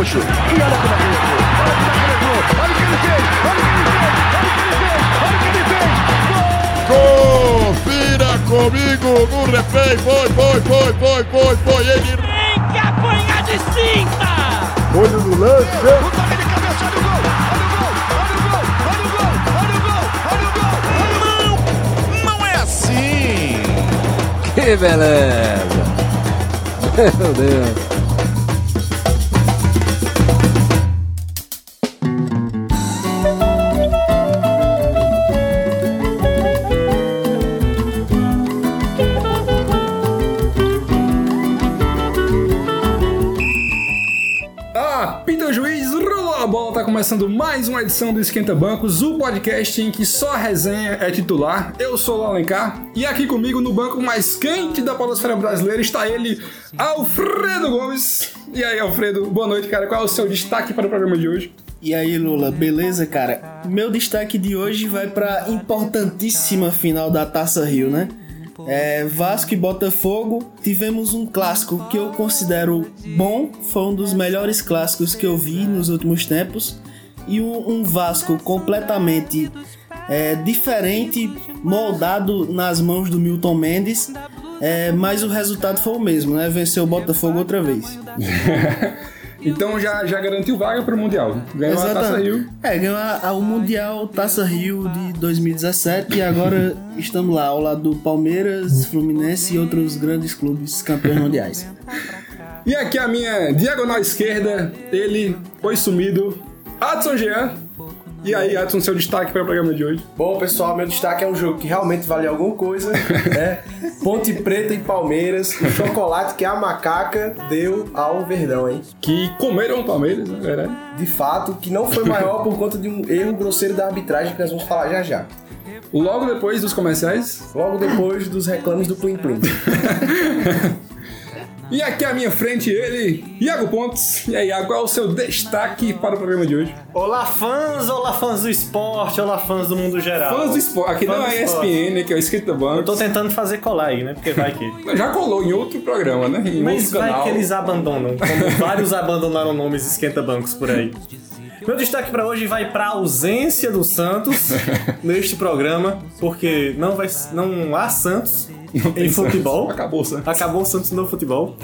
Gaúcho. E olha como é que ele Olha o que ele fez! Olha o que ele fez! Olha o que ele fez! Confira comigo no replay. Foi, foi, foi, foi, foi, foi. Ele. Tem que apanhar de cinta! Olho no lance. O toque de cabeça, olha o gol! Olha o gol! Olha o gol! Olha o gol! Olha o gol! Olha o gol! Não é assim! Que beleza! Meu Deus! Começando mais uma edição do Esquenta Bancos, o podcast em que só a resenha é titular. Eu sou o Alencar e aqui comigo no banco mais quente da podosfera brasileira está ele, Alfredo Gomes. E aí, Alfredo, boa noite, cara. Qual é o seu destaque para o programa de hoje? E aí, Lula, beleza, cara? Meu destaque de hoje vai pra importantíssima final da Taça Rio, né? É, Vasco e Botafogo, tivemos um clássico que eu considero bom, foi um dos melhores clássicos que eu vi nos últimos tempos, e um, Vasco completamente é, diferente, moldado nas mãos do Milton Mendes, é, mas o resultado foi o mesmo, né? Venceu o Botafogo outra vez. Então já, já garantiu vaga para o Mundial. Ganhou a Taça Exatamente. Rio. É, ganhou a- a- o Mundial Taça Rio de 2017 e agora estamos lá ao lado do Palmeiras, Fluminense e outros grandes clubes campeões mundiais. E aqui a minha diagonal esquerda, ele foi sumido, Adson Jean. E aí, Adson, seu destaque para o programa de hoje? Bom, pessoal, meu destaque é um jogo que realmente vale alguma coisa, né? Ponte Preta e Palmeiras, o chocolate que a macaca deu ao Verdão, hein? Que comeram o Palmeiras, na verdade. De fato, que não foi maior por conta de um erro grosseiro da arbitragem que nós vamos falar já já. Logo depois dos comerciais. Logo depois dos reclames do Plim Plim. E aqui à minha frente, ele, Iago Pontes. E aí, Iago, qual é o seu destaque para o programa de hoje? Olá fãs, olá fãs do esporte, olá fãs do mundo geral. Fãs do esporte. Aqui Fãs não é. ESPN, que é o Escrita Eu tô Banco. tentando fazer colar aí, né? Porque vai que. Já colou em outro programa, né? Em Mas vai canal. que eles abandonam, como vários abandonaram nomes esquenta-bancos por aí. Meu destaque pra hoje vai pra ausência do Santos neste programa, porque não, vai, não há Santos em futebol. Acabou, Santos. Acabou o Santos no futebol.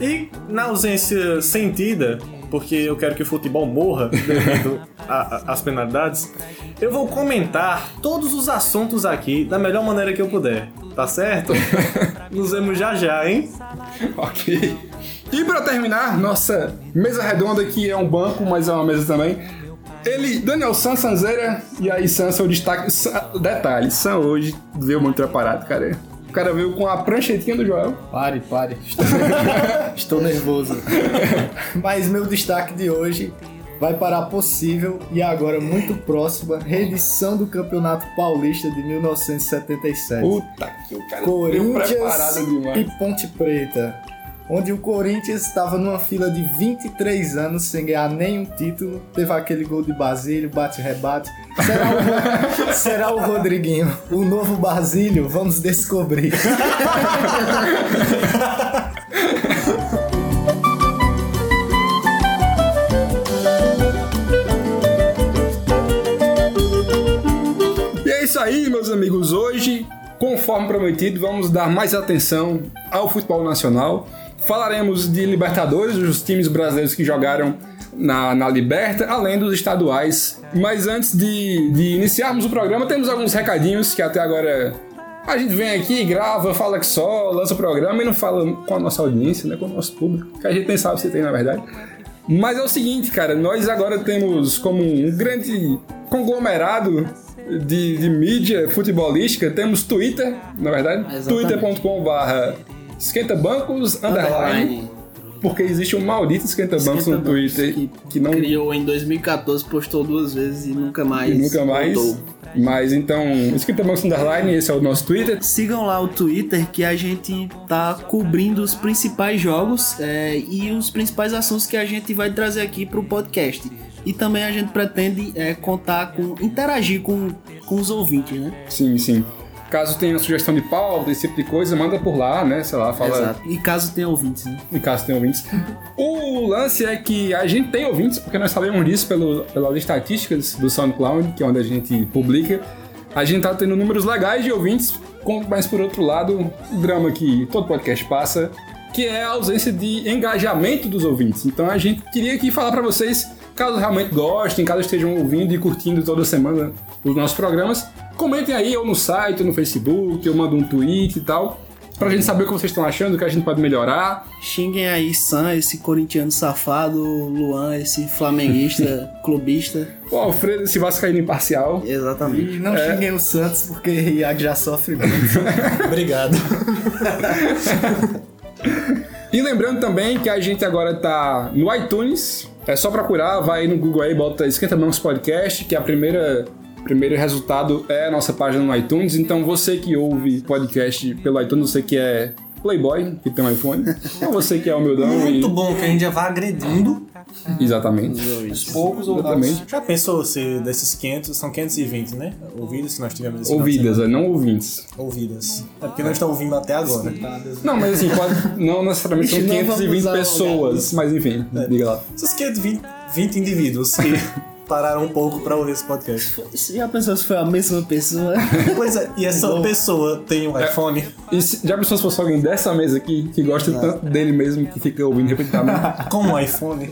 E na ausência sentida, porque eu quero que o futebol morra devido a- às penalidades, eu vou comentar todos os assuntos aqui da melhor maneira que eu puder. Tá certo? Nos vemos já já, hein? Ok. E para terminar, nossa mesa redonda, que é um banco, mas é uma mesa também. Ele, Daniel San Sanzeira, e aí San, seu destaque. San- detalhe, San hoje veio muito preparado, cara. O cara veio com a pranchetinha do Joel. Pare, pare. Estou, Estou nervoso. Mas meu destaque de hoje vai para a possível e agora muito próxima reedição do Campeonato Paulista de 1977. Puta que o cara Corinthians preparado demais. e Ponte Preta. Onde o Corinthians estava numa fila de 23 anos sem ganhar nenhum título. Teve aquele gol de Basílio, bate-rebate. Será o, será o Rodriguinho, o novo Basílio? Vamos descobrir. E é isso aí, meus amigos. Hoje, conforme prometido, vamos dar mais atenção ao futebol nacional. Falaremos de Libertadores, os times brasileiros que jogaram na, na Liberta, além dos estaduais. Mas antes de, de iniciarmos o programa, temos alguns recadinhos que até agora a gente vem aqui, grava, fala que só, lança o programa e não fala com a nossa audiência, né, com o nosso público, que a gente nem sabe se tem na verdade. Mas é o seguinte, cara, nós agora temos como um grande conglomerado de, de mídia futebolística, temos Twitter, na verdade, Exatamente. twitter.com.br esquentabancos, underline, porque existe um maldito esquentabancos no Esquentabancos, Twitter que que não Criou em 2014, postou duas vezes e nunca mais. e nunca mais. voltou. Mas então, esquentabancos underline, esse é o nosso Twitter. Sigam lá o Twitter que a gente tá cobrindo os principais jogos é, e os principais assuntos que a gente vai trazer aqui pro podcast. E também a gente pretende é, contar com. interagir com, com os ouvintes, né? Sim, sim. Caso tenha sugestão de pauta, esse tipo de coisa, manda por lá, né? Sei lá, fala. Exato. E caso tenha ouvintes, né? Em caso tenha ouvintes. O lance é que a gente tem ouvintes, porque nós sabemos disso pelo, pelas estatísticas do SoundCloud, que é onde a gente publica. A gente tá tendo números legais de ouvintes, mas por outro lado, o drama que todo podcast passa, que é a ausência de engajamento dos ouvintes. Então a gente queria aqui falar pra vocês, caso realmente gostem, caso estejam ouvindo e curtindo toda semana os nossos programas, comentem aí ou no site, ou no Facebook, ou mandem um tweet e tal, pra gente saber o que vocês estão achando, o que a gente pode melhorar. Xinguem aí Sam, esse corintiano safado, Luan, esse flamenguista, clubista. O Alfredo, esse vascaíno imparcial. Exatamente. E não xinguem o Santos, porque Iago já sofre muito. Obrigado. E lembrando também que a gente agora tá no iTunes. É só procurar, vai aí no Google aí, bota Esquenta Mãos Podcast, que é a primeira primeiro resultado é a nossa página no iTunes. Então você que ouve podcast pelo iTunes, você que é Playboy, que tem um iPhone, ou você que é humildão Muito e... bom que a gente já vai agredindo Exatamente. aos poucos ou Exatamente. Já pensou se desses 500, são 520, né? Ouvidas que nós tivemos esse Ouvidas, é, não ouvintes. Ouvidas. É porque não estão ouvindo até agora. Não, mas assim, pode, não necessariamente são Não vamos 520 alongar pessoas, mas enfim, diga lá. Esses 520 20 indivíduos que pararam um pouco pra ouvir esse podcast. Você já pensou se foi a mesma pessoa? Pois é, e essa pessoa tem um iPhone. E se, já pensou se fosse alguém dessa mesa aqui que gosta tanto dele mesmo que fica ouvindo repetidamente? Com um iPhone.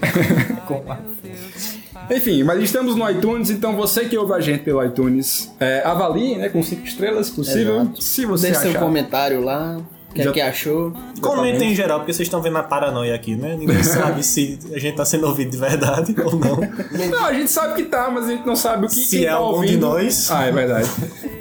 Enfim, mas estamos no iTunes, então você que ouve a gente pelo iTunes, é, avalie, né, com 5 estrelas, se possível. Exato. Se você Deixe seu achar. comentário lá. O que, é Já- que achou? Comentem em geral, porque vocês estão vendo a paranoia aqui, né? Ninguém sabe se a gente tá sendo ouvido de verdade ou não. Não, a gente sabe que tá, mas a gente não sabe o que Se quem é tá algum ouvindo. de nós. Ah, é verdade.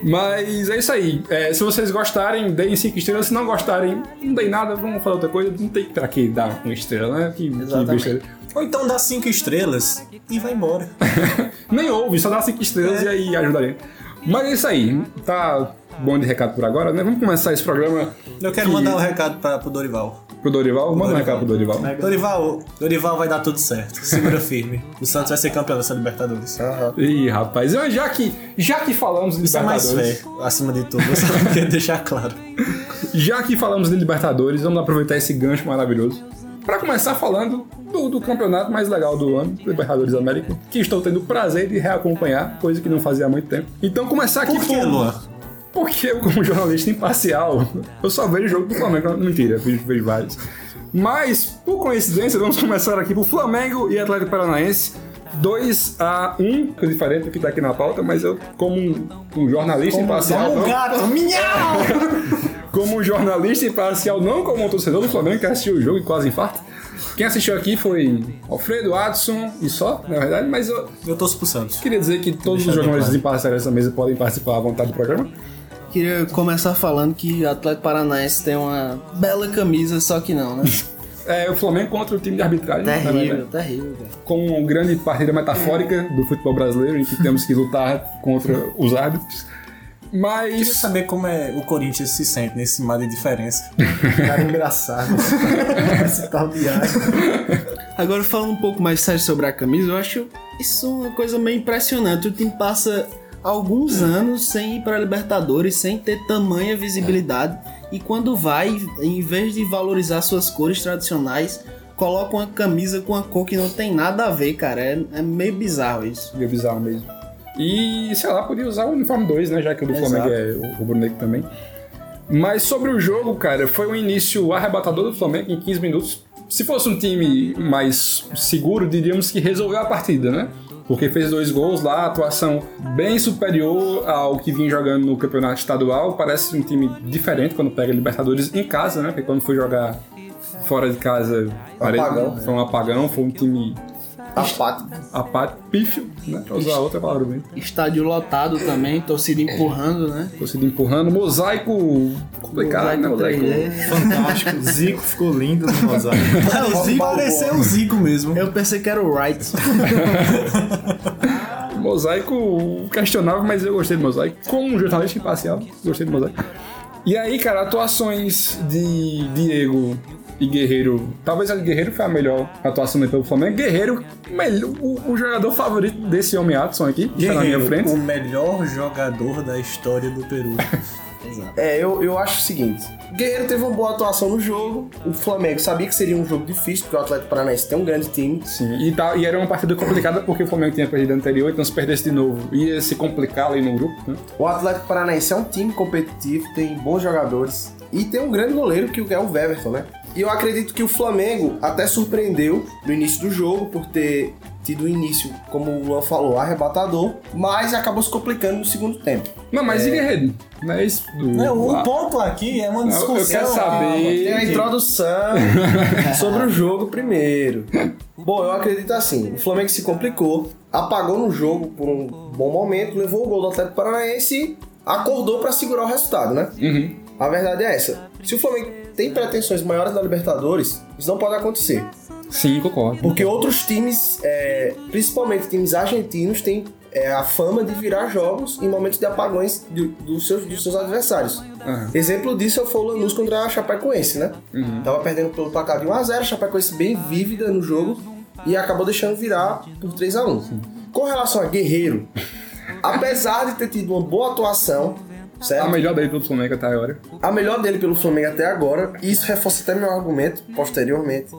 mas é isso aí. É, se vocês gostarem, deem 5 estrelas. Se não gostarem, não deem nada, vamos falar outra coisa. Não tem pra que dar uma estrela, né? Que, que Exatamente. besteira. Ou então dá cinco estrelas e vai embora. Nem ouve, só dá 5 estrelas e aí ajuda a gente. Mas é isso aí. Tá bom de recado por agora, né? Vamos começar esse programa Eu quero Que- mandar um recado pra, pro Dorival. pro Dorival. Manda um recado pro Dorival. Dorival, Dorival vai dar tudo certo. Segura firme. O Santos vai ser campeão dessa Libertadores. Ih, rapaz, eu- já que, já que falamos de Isso é mais Libertadores, fé, acima de tudo. Eu só queria deixar claro. já que falamos de Libertadores, vamos aproveitar esse gancho maravilhoso para começar falando do, do campeonato mais legal do ano, Libertadores da América, que estou tendo o prazer de reacompanhar, coisa que não fazia há muito tempo. Então começar aqui Por que, Luan? Porque eu, como jornalista imparcial, eu só vejo jogo do Flamengo. Não, Mentira, eu vejo, vejo vários. Mas, por coincidência, vamos começar aqui pro Flamengo e Atlético Paranaense. 2 a 1 coisa diferente do que tá aqui na pauta, mas eu, como um, um jornalista imparcial. não- gato, minhau! como um jornalista imparcial, não como um torcedor do Flamengo que assistiu o jogo e quase infarta. Quem assistiu aqui foi Alfredo, Adson e só, na verdade, mas eu Eu torço pro Santos. queria dizer que todos os jornalistas claro. imparciais dessa mesa podem participar à vontade do programa. Queria começar falando que o Atlético Paranaense tem uma bela camisa, só que não, né? É o Flamengo contra o time de arbitragem. na terrível, verdade. terrível, velho. com uma grande partida metafórica do futebol brasileiro, em que temos que lutar contra os árbitros. Queria Mas saber como é o Corinthians se sente nesse mar de diferença. Cara engraçado. Esse tal de. Agora falando um pouco mais sério sobre a camisa, eu acho isso uma coisa meio impressionante. O time passa alguns anos sem ir para Libertadores, sem ter tamanha visibilidade, e quando vai, em vez de valorizar suas cores tradicionais, coloca uma camisa com uma cor que não tem nada a ver, cara. É, é meio bizarro isso. meio bizarro mesmo. E, sei lá, podia usar o uniforme 2, né? Já que o do Exato. Flamengo é o rubro-negro também. Mas sobre o jogo, cara, foi um início arrebatador do Flamengo em 15 minutos. Se fosse um time mais seguro, diríamos que resolveu a partida, né? Porque fez dois gols lá, atuação bem superior ao que vinha jogando no campeonato estadual. Parece um time diferente quando pega Libertadores em casa, né? Porque quando foi jogar fora de casa, parece- Apagão. foi um apagão, foi um time Apático. apático, pífio, né? Pra usar outra palavra bem. Estádio lotado também, torcida empurrando, né? Torcida empurrando, mosaico complicado, né? Mosaico. 3D. Fantástico. Zico ficou lindo no mosaico. É, o Zico Pareceu o Zico mesmo. Eu pensei que era o Wright. Mosaico questionável, mas eu gostei do mosaico. Como um jornalista imparcial, gostei do mosaico. E aí, cara, atuações de Diego e Guerreiro. Talvez a Guerreiro foi a melhor atuação dele pelo Flamengo. Guerreiro, melhor- o, o jogador favorito desse homem Adson aqui, que está na minha frente. o melhor jogador da história do Peru. Exato. É, eu, eu acho o seguinte. O Guerreiro teve uma boa atuação no jogo. O Flamengo sabia que seria um jogo difícil, porque o Atlético Paranaense tem um grande time. Sim, e, tá, e era uma partida complicada porque o Flamengo tinha perdido a anterior, então se perdesse de novo ia se complicar ali no grupo, né? O Atlético Paranaense é um time competitivo, tem bons jogadores e tem um grande goleiro que é o Weverton, né? E eu acredito que o Flamengo até surpreendeu no início do jogo por ter tido um início, como o Luan falou, arrebatador, mas acabou se complicando no segundo tempo. Não, mas e Guerreiro? Não é isso? do- Não, o Ah, ponto aqui é uma eu discussão. quero saber- Tem a introdução sobre o jogo primeiro. Bom, eu acredito assim, o Flamengo se complicou, apagou no jogo por um bom momento, levou o gol do Atlético Paranaense e acordou pra segurar o resultado, né? Uhum. A verdade é essa. Se o Flamengo tem pretensões maiores na Libertadores, isso não pode acontecer. Sim, concordo. Porque outros times, é, principalmente times argentinos, têm é, a fama de virar jogos em momentos de apagões do- dos, seus, dos seus adversários. Aham. Exemplo disso foi o Lanús contra a Chapecoense, né? Uhum. Tava perdendo pelo placar de 1x0, a Chapecoense bem vívida no jogo e acabou deixando virar por 3x1. Com relação a Guerreiro, apesar de ter tido uma boa atuação, certo? A melhor dele pelo Flamengo até agora. A melhor dele pelo Flamengo até agora, e isso reforça até meu argumento posteriormente.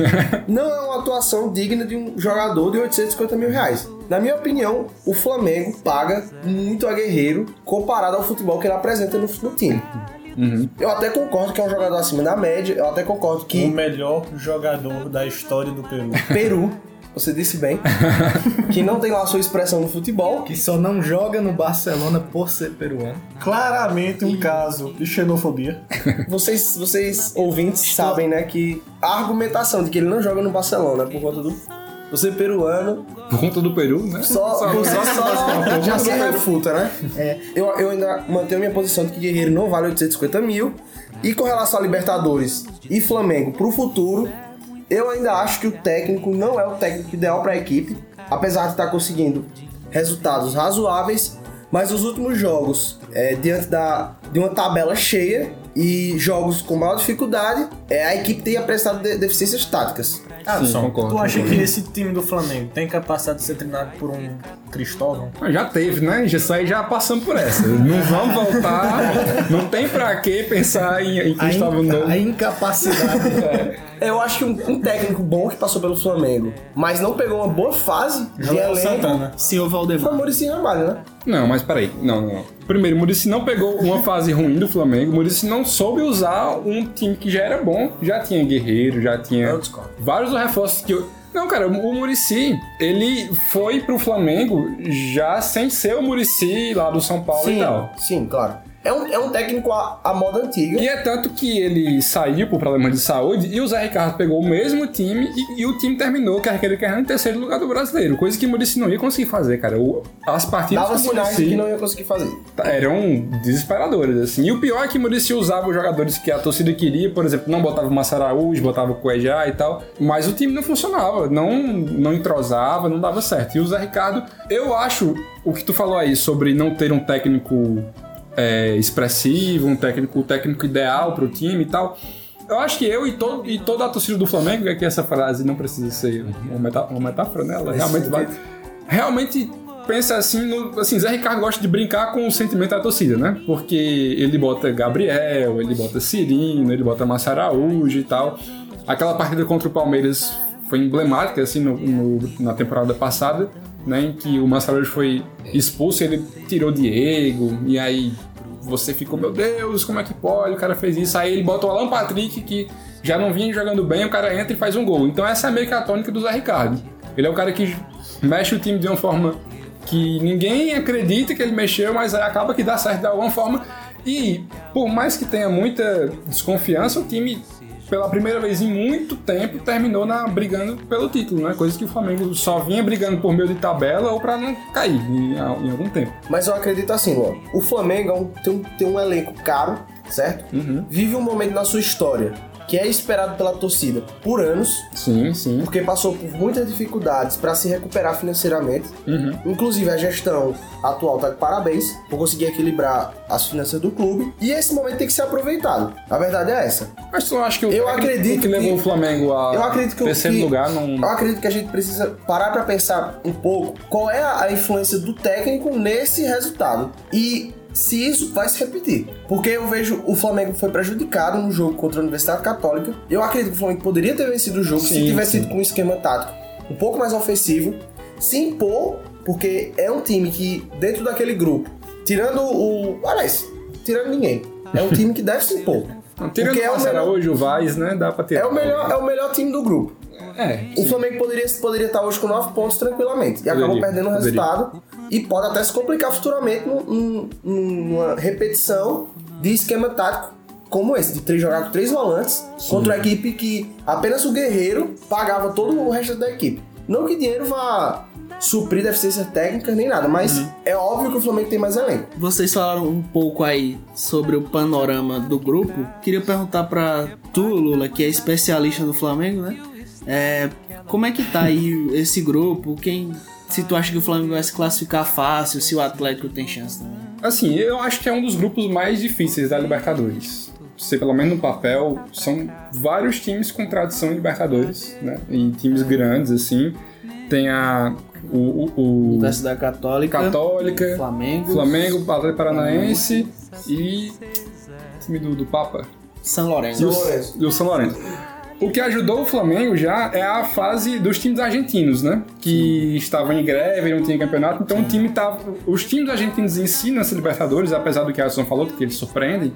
não é uma atuação digna de um jogador de 850 mil reais. Na minha opinião, o Flamengo paga muito a Guerreiro comparado ao futebol que ele apresenta no, no time. Eu até concordo que é um jogador acima da média, eu até concordo O que melhor jogador da história do Peru. Peru, você disse bem, que não tem lá sua expressão no futebol, Que só não joga no Barcelona por ser peruano. Claramente um caso de xenofobia. vocês, vocês ouvintes sabem, né, que a argumentação de que ele não joga no Barcelona por conta do você peruano Por conta do Peru, né? Só, só, só já se refuta, né? É. Eu, eu ainda mantenho minha posição de que Guerreiro não vale 850 mil. E com relação a Libertadores e Flamengo pro futuro, eu ainda acho que o técnico não é o técnico ideal para a equipe, apesar de estar conseguindo resultados razoáveis. Mas os últimos jogos, é, diante da, de uma tabela cheia e jogos com maior dificuldade, é, a equipe tem apresentado de- deficiências táticas. Ah, Sim, só, concordo, tu acha concordo. que esse time do Flamengo tem capacidade de ser treinado por um Cristóvão? Mas Já teve, né? Já sai já passando por essa. Não vamos voltar. Não tem pra que pensar em, em A, Cristóvão in- Novo. a incapacidade. Eu acho que um, um técnico bom que passou pelo Flamengo, mas não pegou uma boa fase de elenco, Santana. Senhor foi o Valdemar. Muricy Ramalho, né? Não, mas peraí. Não, não, não. Primeiro, o Muricy não pegou uma fase ruim do Flamengo. O Muricy não soube usar um time que já era bom. Já tinha Guerreiro, já tinha vários reforços que eu... Não, cara, o Muricy, ele foi pro Flamengo já sem ser o Muricy lá do São Paulo e tal. sim, claro. É um, é um técnico à, à moda antiga. E é tanto que ele saiu por problemas de saúde e o Zé Ricardo pegou o mesmo time e, e o time terminou, quer queira, quer em terceiro lugar do brasileiro. Coisa que o Muricy não ia conseguir fazer, cara. O- as partidas Dava do Muricy que não ia conseguir fazer. eram desesperadoras, assim. E o pior é que o Muricy usava os jogadores que a torcida queria, por exemplo, não botava o Massa Araújo, botava o Cuejá e tal, mas o time não funcionava, não, não entrosava, não dava certo. E o Zé Ricardo, eu acho o que tu falou aí sobre não ter um técnico é, expressivo, um técnico, o técnico ideal pro time e tal. Eu acho que eu e, todo, e toda a torcida do Flamengo, é que essa frase não precisa ser uma, metá- uma metáfora, né? Ela realmente vai. Realmente pensa assim, no, assim, Zé Ricardo gosta de brincar com o sentimento da torcida, né? Porque ele bota Gabriel, ele bota Cirino, ele bota Massa Araújo e tal. Aquela partida contra o Palmeiras foi emblemática, assim, no- no- na temporada passada, né? Em que o Massa Araújo foi expulso e ele tirou Diego, e aí você ficou, meu Deus, como é que pode? O cara fez isso. Aí ele bota o Alan Patrick, que já não vinha jogando bem, o cara entra e faz um gol. Então essa é meio que a tônica do Zé Ricardo. Ele é o cara que mexe o time de uma forma que ninguém acredita que ele mexeu, mas acaba que dá certo de alguma forma. E por mais que tenha muita desconfiança, o time, pela primeira vez em muito tempo, terminou na, brigando pelo título, né? Coisa que o Flamengo só vinha brigando por meio de tabela ou pra não cair em, em algum tempo. Mas eu acredito assim, Luan. O Flamengo é tem, um, tem um elenco caro, certo? Vive um momento na sua história que é esperado pela torcida por anos, Sim, sim. porque passou por muitas dificuldades para se recuperar financeiramente. Inclusive a gestão atual tá de parabéns por conseguir equilibrar as finanças do clube. E esse momento tem que ser aproveitado. A verdade é essa. Mas tu não acha que o Eu técnico acredito que levou que- o Flamengo a Eu acredito que o- terceiro que- lugar não. Eu acredito que a gente precisa parar pra pensar um pouco qual é a influência do técnico nesse resultado. E se isso vai se repetir. Porque eu vejo o Flamengo foi prejudicado no jogo contra a Universidade Católica. Eu acredito que o Flamengo poderia ter vencido o jogo se Sim, tivesse sim. ido com um esquema tático um pouco mais ofensivo, se impor, porque é um time que, dentro daquele grupo, tirando o. Aliás, tirando ninguém, é um time que deve se impor. Tirando Porque é o melhor- Araújo, o Vaz, né? Dá pra ter. É o melhor, é o melhor time do grupo. É, O. Flamengo poderia, poderia estar hoje com 9 pontos tranquilamente. E acabou Poderia, perdendo o poderia. E pode até se complicar futuramente num- num- numa repetição de esquema tático como esse, de três, jogar com três volantes contra uma equipe que apenas o Guerreiro pagava todo o resto da equipe. Não que dinheiro vá suprir deficiências técnicas nem nada, mas Uhum. é óbvio que o Flamengo tem mais elenco. Vocês falaram um pouco aí sobre o panorama do grupo. Queria perguntar pra tu, Lula, que é especialista no Flamengo, né? É, como é que tá aí esse grupo? Quem, se tu acha que o Flamengo vai se classificar fácil, se o Atlético tem chance também? Assim, eu acho que é um dos grupos mais difíceis da Libertadores. Se pelo menos no papel, são vários times com tradição em Libertadores, né? E times grandes, assim. Tem a. O, o, o Universidade Católica, Católica, Flamengo, Flamengo, Atlético Paranaense e. time do, do Papa. São E Lourenço. o, e o São Lourenço. O que ajudou o Flamengo já é a fase dos times argentinos, né? Que estavam em greve, não tinha campeonato, então o time tava. Os times argentinos em si nessa Libertadores, apesar do que a Alisson falou, que eles surpreendem,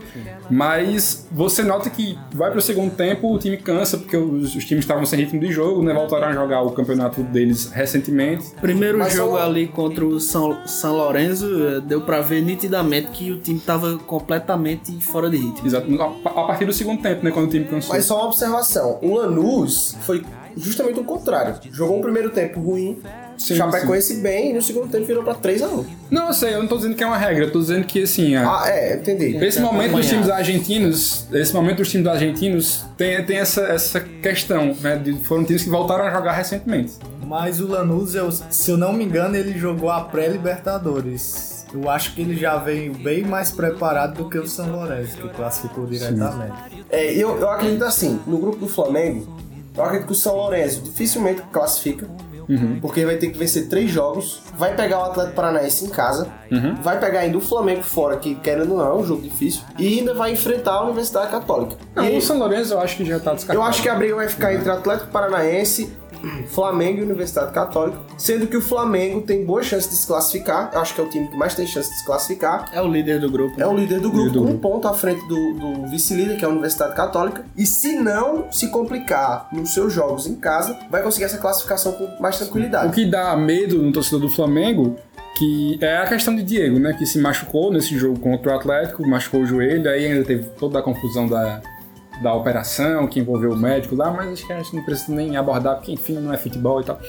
mas você nota que vai pro segundo tempo, o time cansa, porque os, os times estavam sem ritmo de jogo, né? Voltaram a jogar o campeonato deles recentemente. Primeiro Mas jogo só- ali contra o São, São Lourenço, eh, deu pra ver nitidamente que o time tava completamente fora de ritmo. Exato. A a partir do segundo tempo, né? Quando o time cansou. Mas só uma observação: o Lanús foi justamente o contrário. Jogou um primeiro tempo ruim, Sim, Chapecoense bem, e no segundo tempo virou pra 3x1. Não, eu sei, eu não tô dizendo que é uma regra, eu tô dizendo que assim. a- Ah, é, entendi. Esse momento dos times argentinos, esse momento dos times argentinos tem, tem essa, essa questão, né? De, foram times que voltaram a jogar recentemente. Mas o Lanús, eu- se eu não me engano, ele jogou a pré-Libertadores. Eu acho que ele já veio bem mais preparado do que o São Lourenço, que classificou diretamente. É, eu, eu acredito assim, no grupo do Flamengo, eu acredito que o São Lourenço dificilmente classifica, porque vai ter que vencer três jogos, vai pegar o Atlético Paranaense em casa, vai pegar ainda o Flamengo fora, que querendo ou não é um jogo difícil, e ainda vai enfrentar a Universidade Católica. Não, E o São Lourenço eu acho que já tá descartado. eu acho que a briga vai ficar entre Atlético Paranaense, Flamengo e Universidade Católica, sendo que o Flamengo tem boa chance de se classificar, eu acho que é o time que mais tem chance de se classificar, É o líder do grupo. é o líder do grupo, Líder do com um grupo. ponto à frente do, do vice-líder, que é a Universidade Católica. E se não se complicar nos seus jogos em casa, vai conseguir essa classificação com mais O tranquilidade. que dá medo no torcedor do Flamengo que é a questão de Diego, né? Que se machucou nesse jogo contra o Atlético, machucou o joelho, aí ainda teve toda a confusão da, da operação que envolveu o médico lá, mas acho que a gente não precisa nem abordar, porque enfim, não é futebol e tal.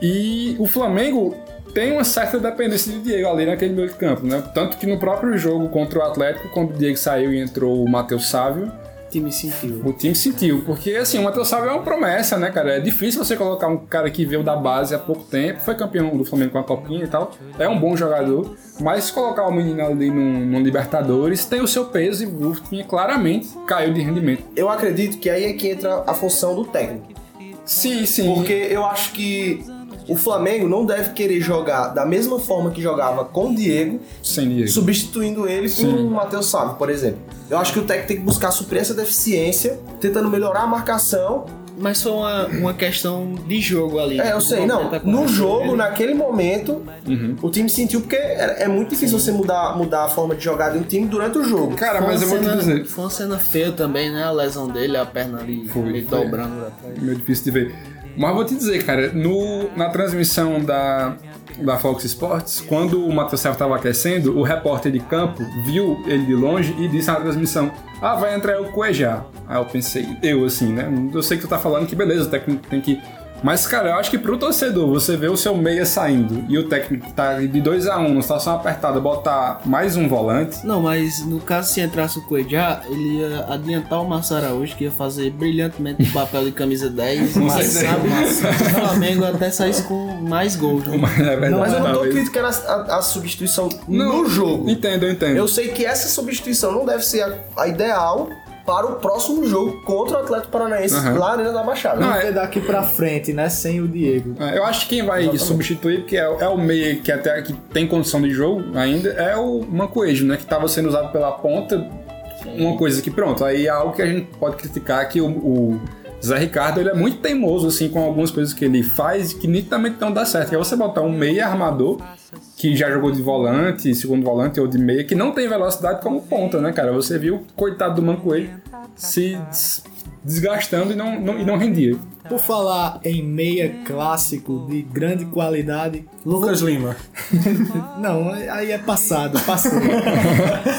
E o Flamengo tem uma certa dependência de Diego ali naquele meio de campo, né? Tanto que no próprio jogo contra o Atlético, quando o Diego saiu e entrou o Matheus Sávio, time sentiu. o time sentiu, porque assim, o Matheus Sávio é uma promessa, né, cara? É difícil você colocar um cara que veio da base há pouco tempo, foi campeão do Flamengo com a Copinha e tal, é um bom jogador, mas colocar o menino ali no, no Libertadores tem o seu peso e o time claramente caiu de rendimento. Eu acredito que aí é que entra a função do técnico. Sim, sim. Porque eu acho que o Flamengo não deve querer jogar da mesma forma que jogava com o Diego, Sem Diego. substituindo ele por Sim. o Matheus Sávio, por exemplo. Eu acho que o técnico tem que buscar suprir essa deficiência, tentando melhorar a marcação Mas foi uma, uma questão de jogo ali. É, eu sei, não. No jogo, naquele momento, o time sentiu porque é, é muito difícil você mudar, mudar a forma de jogar de um time durante o jogo. Cara, Foi uma, mas eu vou te dizer, foi uma cena feia também, né? A lesão dele, a perna ali Foi, meio foi. dobrando meio difícil de ver. Mas vou te dizer, cara, no, na transmissão da, da Fox Sports, quando o Matheus Serra estava aquecendo, o repórter de campo viu ele de longe e disse na transmissão: Ah, vai entrar o Cuejá. Aí eu pensei, eu assim, né? Eu sei que tu tá falando que beleza, o técnico tem que. Mas, cara, eu acho que pro torcedor, você vê o seu meia saindo e o técnico tá de 2 a 1 um, numa situação apertada, botar mais um volante. Não, mas no caso se entrasse o Cuejá, ele ia adiantar o Márcio Araújo, que ia fazer brilhantemente o papel de camisa 10, Com mas certeza. sabe, o Flamengo até saísse com mais gols. Né? Mas, é verdade, Mas eu não tô talvez. criticando a, a- a substituição Não, no jogo. Entendo, eu entendo. Eu sei que essa substituição não deve ser a, a ideal, para o próximo jogo contra o Atlético Paranaense Aham. lá na Arena da Baixada. Não, Vamos é- daqui pra frente, né? Sem o Diego. É, Eu acho que quem vai substituir, porque é, é o meia que até que tem condição de jogo ainda, é o Mancoejo, né? Que estava sendo usado pela ponta. Uma coisa que, pronto, aí é algo que a gente pode criticar que o, o Zé Ricardo ele é muito teimoso, assim, com algumas coisas que ele faz que nitidamente não dá certo. Que é você botar um meia armador que já jogou de volante, segundo volante ou de meia, que não tem velocidade como ponta, né, cara? Você viu coitado do Mancoejo se des- desgastando e não, não- e não rendia. Por falar em meia clássico de grande qualidade, Lucas Lima. não, aí é passado, passou.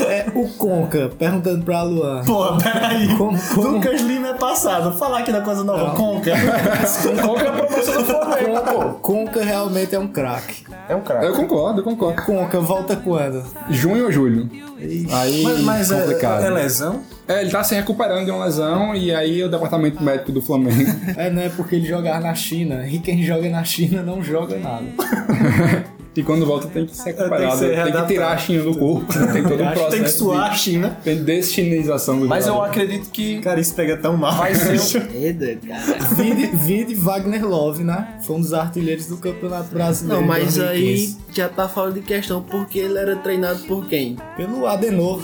é o Conca, perguntando pra Luan. Porra, peraí. Como, como, Lucas Lima é passado. Falar aqui da coisa nova. Conca. Qual que é a promoção do Flamengo, pô? Conca realmente é um craque. É um craque. Eu concordo, eu concordo. Conca volta quando? Junho ou julho? Aí Mas, mas é, complicado. é lesão? É, ele tá se recuperando de uma lesão e aí o departamento médico do Flamengo. É, não é porque ele jogava na China. E quem joga na China não joga nada. e quando volta tem que se recuperar, Tem que ser tem que tirar a China do corpo. né? Tem todo um processo. Tem que suar a de, China. tem deschinização do Mas eu jogador. acredito que Cara, isso pega tão mal. vai ser. um- cara. Vide, vide Wagner Love, né? Foi um dos artilheiros do Campeonato Brasileiro. Não, mas 2015. aí já tá falando de questão porque ele era treinado por quem? Pelo Adenor.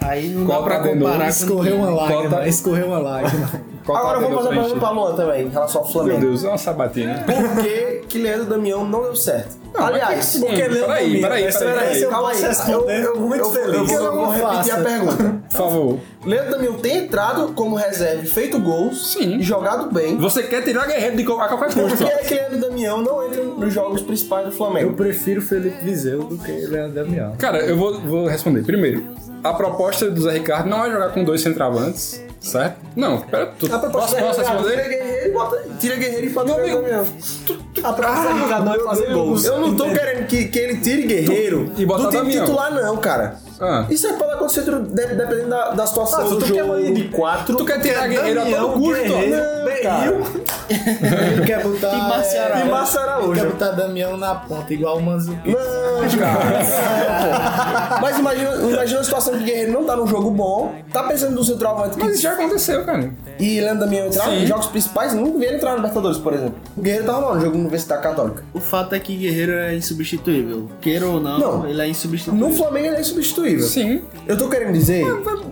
Aí não Qual dá pra pra Adenor? comparar com Escorreu uma lágrima. Cota- Escorreu uma lágrima. Qual Agora vamos fazer uma pergunta pra Luan também, em relação ao Meu Flamengo. Deus, é uma sabatina. Por que, que Leandro Damião não deu certo? Aliás, Porque Leandro peraí, Damião, peraí, peraí, era peraí. calma aí. Eu, eu, Muito eu, feliz. eu vou, eu vou repetir a pergunta. Por favor. Leandro Damião tem entrado como reserva e feito gols Sim. e jogado bem. Você quer tirar Guerreiro de co- a qualquer Por custo. que é que Leandro Damião não entra nos jogos principais do Eu Flamengo? prefiro Felipe Viseu do que Leandro Damião. Cara, eu vou, vou responder. Primeiro, a proposta do Zé Ricardo não é jogar com dois centravantes, certo? Não, pera, tu A proposta posso, posso é tira responder? Guerreiro e bota. Tira Guerreiro e bota Meu Leandro amigo, Damião. A próxima do jogador é fazer gols. Eu não tô querendo que, que ele tire Guerreiro E botar do time Damião. titular, não, cara. Ah. Isso aí pode acontecer de- dependendo da, da situação Ah, do tu jogo. quer uma linha de quatro. Tu quer tirar Guerreiro a todo custo? Guerreiro, Não, Berril Ele quer botar. E Márcio é, Araújo. e Márcio Quer Araújo. botar Damião na ponta, igual o Manzuki. Não, cara. Mas imagina, imagina a situação que o Guerreiro não tá num jogo bom, tá pensando no centroavante Mas que isso já aconteceu, cara. e Leandro Damião entrar em jogos principais, nunca vi ele entrar na Libertadores, por exemplo. O Guerreiro tava lá no jogo da Universidade Católica. O fato é que Guerreiro é insubstituível. Queira ou não, Não. ele é insubstituível. No Flamengo ele é insubstituível. Sim. Eu tô querendo dizer.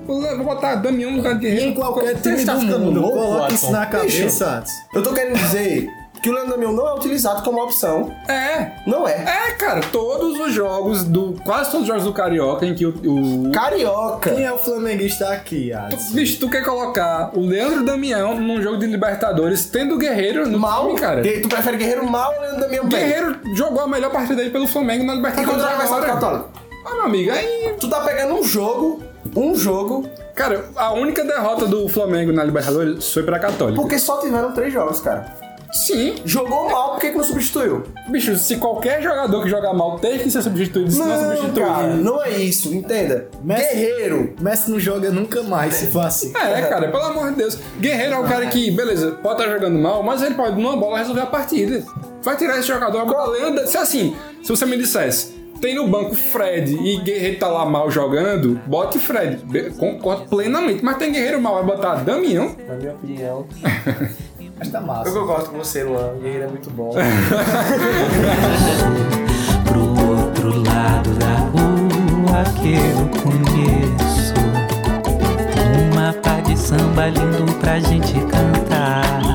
Vou, vou botar Damião no lugar de Guerreiro. Em qualquer time tá do ficando mundo. louco, Coloque isso na cabeça Eu tô querendo dizer que o Leandro Damião não é utilizado como opção. É. Não é. É, cara, todos os jogos do. Quase todos os jogos do Carioca em que o. o Carioca. Quem é o flamenguista aqui, Ades? bicho, tu quer colocar o Leandro Damião num jogo de Libertadores tendo o Guerreiro no Mal, time, cara. Tu prefere Guerreiro mal ou Leandro Damião bem? Guerreiro jogou a melhor partida dele pelo Flamengo na E Libertadores. contra o católico? Ah, meu amigo, aí. Tu tá pegando um jogo, um jogo, Cara, a única derrota do Flamengo na Libertadores foi pra Católica. porque só tiveram três jogos, cara. Sim. Jogou mal, por que, que não substituiu? Bicho, se qualquer jogador que joga mal tem que ser substituído, se não, Não, substituir. cara, não é isso, entenda. Messi- Guerreiro. Messi não joga nunca mais, se for assim. É, cara, pelo amor de Deus. Guerreiro é o cara que, beleza, pode estar jogando mal, mas ele pode, numa bola, resolver a partida. Vai tirar esse jogador, a lenda. Se assim, se você me dissesse, tem no banco Fred e Guerreiro tá lá mal jogando, bote Fred. Concordo plenamente. Mas tem Guerreiro mal, vai botar Damião. Na minha opinião. Mas tá massa. Eu concordo com você, Luan. Guerreiro é muito bom. pro outro lado da rua que eu conheço. Um mapa de samba lindo pra gente cantar.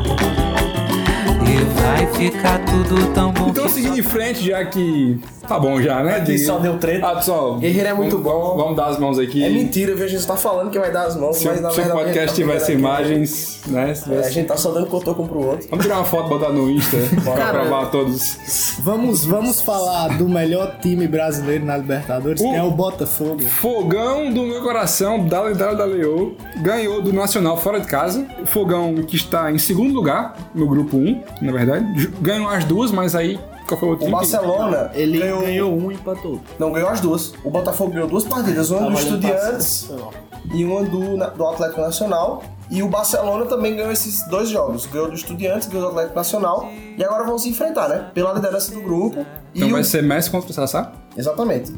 Vai ficar tudo tão bom Então, seguindo em frente, já que. Tá bom já, né? Que só deu treta. Ah, pessoal. Guerreiro é muito vamos- bom. Vamos dar as mãos aqui. É mentira, viu? A gente tá falando que vai dar as mãos, Se, mas na o- se o podcast tá tivesse pegando aqui. imagens, né? se É, a gente tá só dando cotoco um pro outro. Vamos tirar uma foto, botar no Insta, pra Cara, provar a todos. Vamos, vamos falar do melhor time brasileiro na Libertadores, que é o Botafogo. Fogão do meu coração, da Lendário da Leô, ganhou do Nacional fora de casa. O Fogão que está em segundo lugar no grupo 1, na verdade. Ganhou as duas, mas aí qual foi o outro O time? Barcelona Ele ganhou, ganhou, um e empatou. Não, ganhou as duas. O Botafogo ganhou duas partidas, uma do Estudiantes passado. e uma do, do Atlético Nacional. E o Barcelona também ganhou esses dois jogos. Ganhou do Estudiantes, ganhou do Atlético Nacional. E agora vão se enfrentar, né? Pela liderança do grupo. Então e vai o... ser Messi contra o Sassá? Exatamente.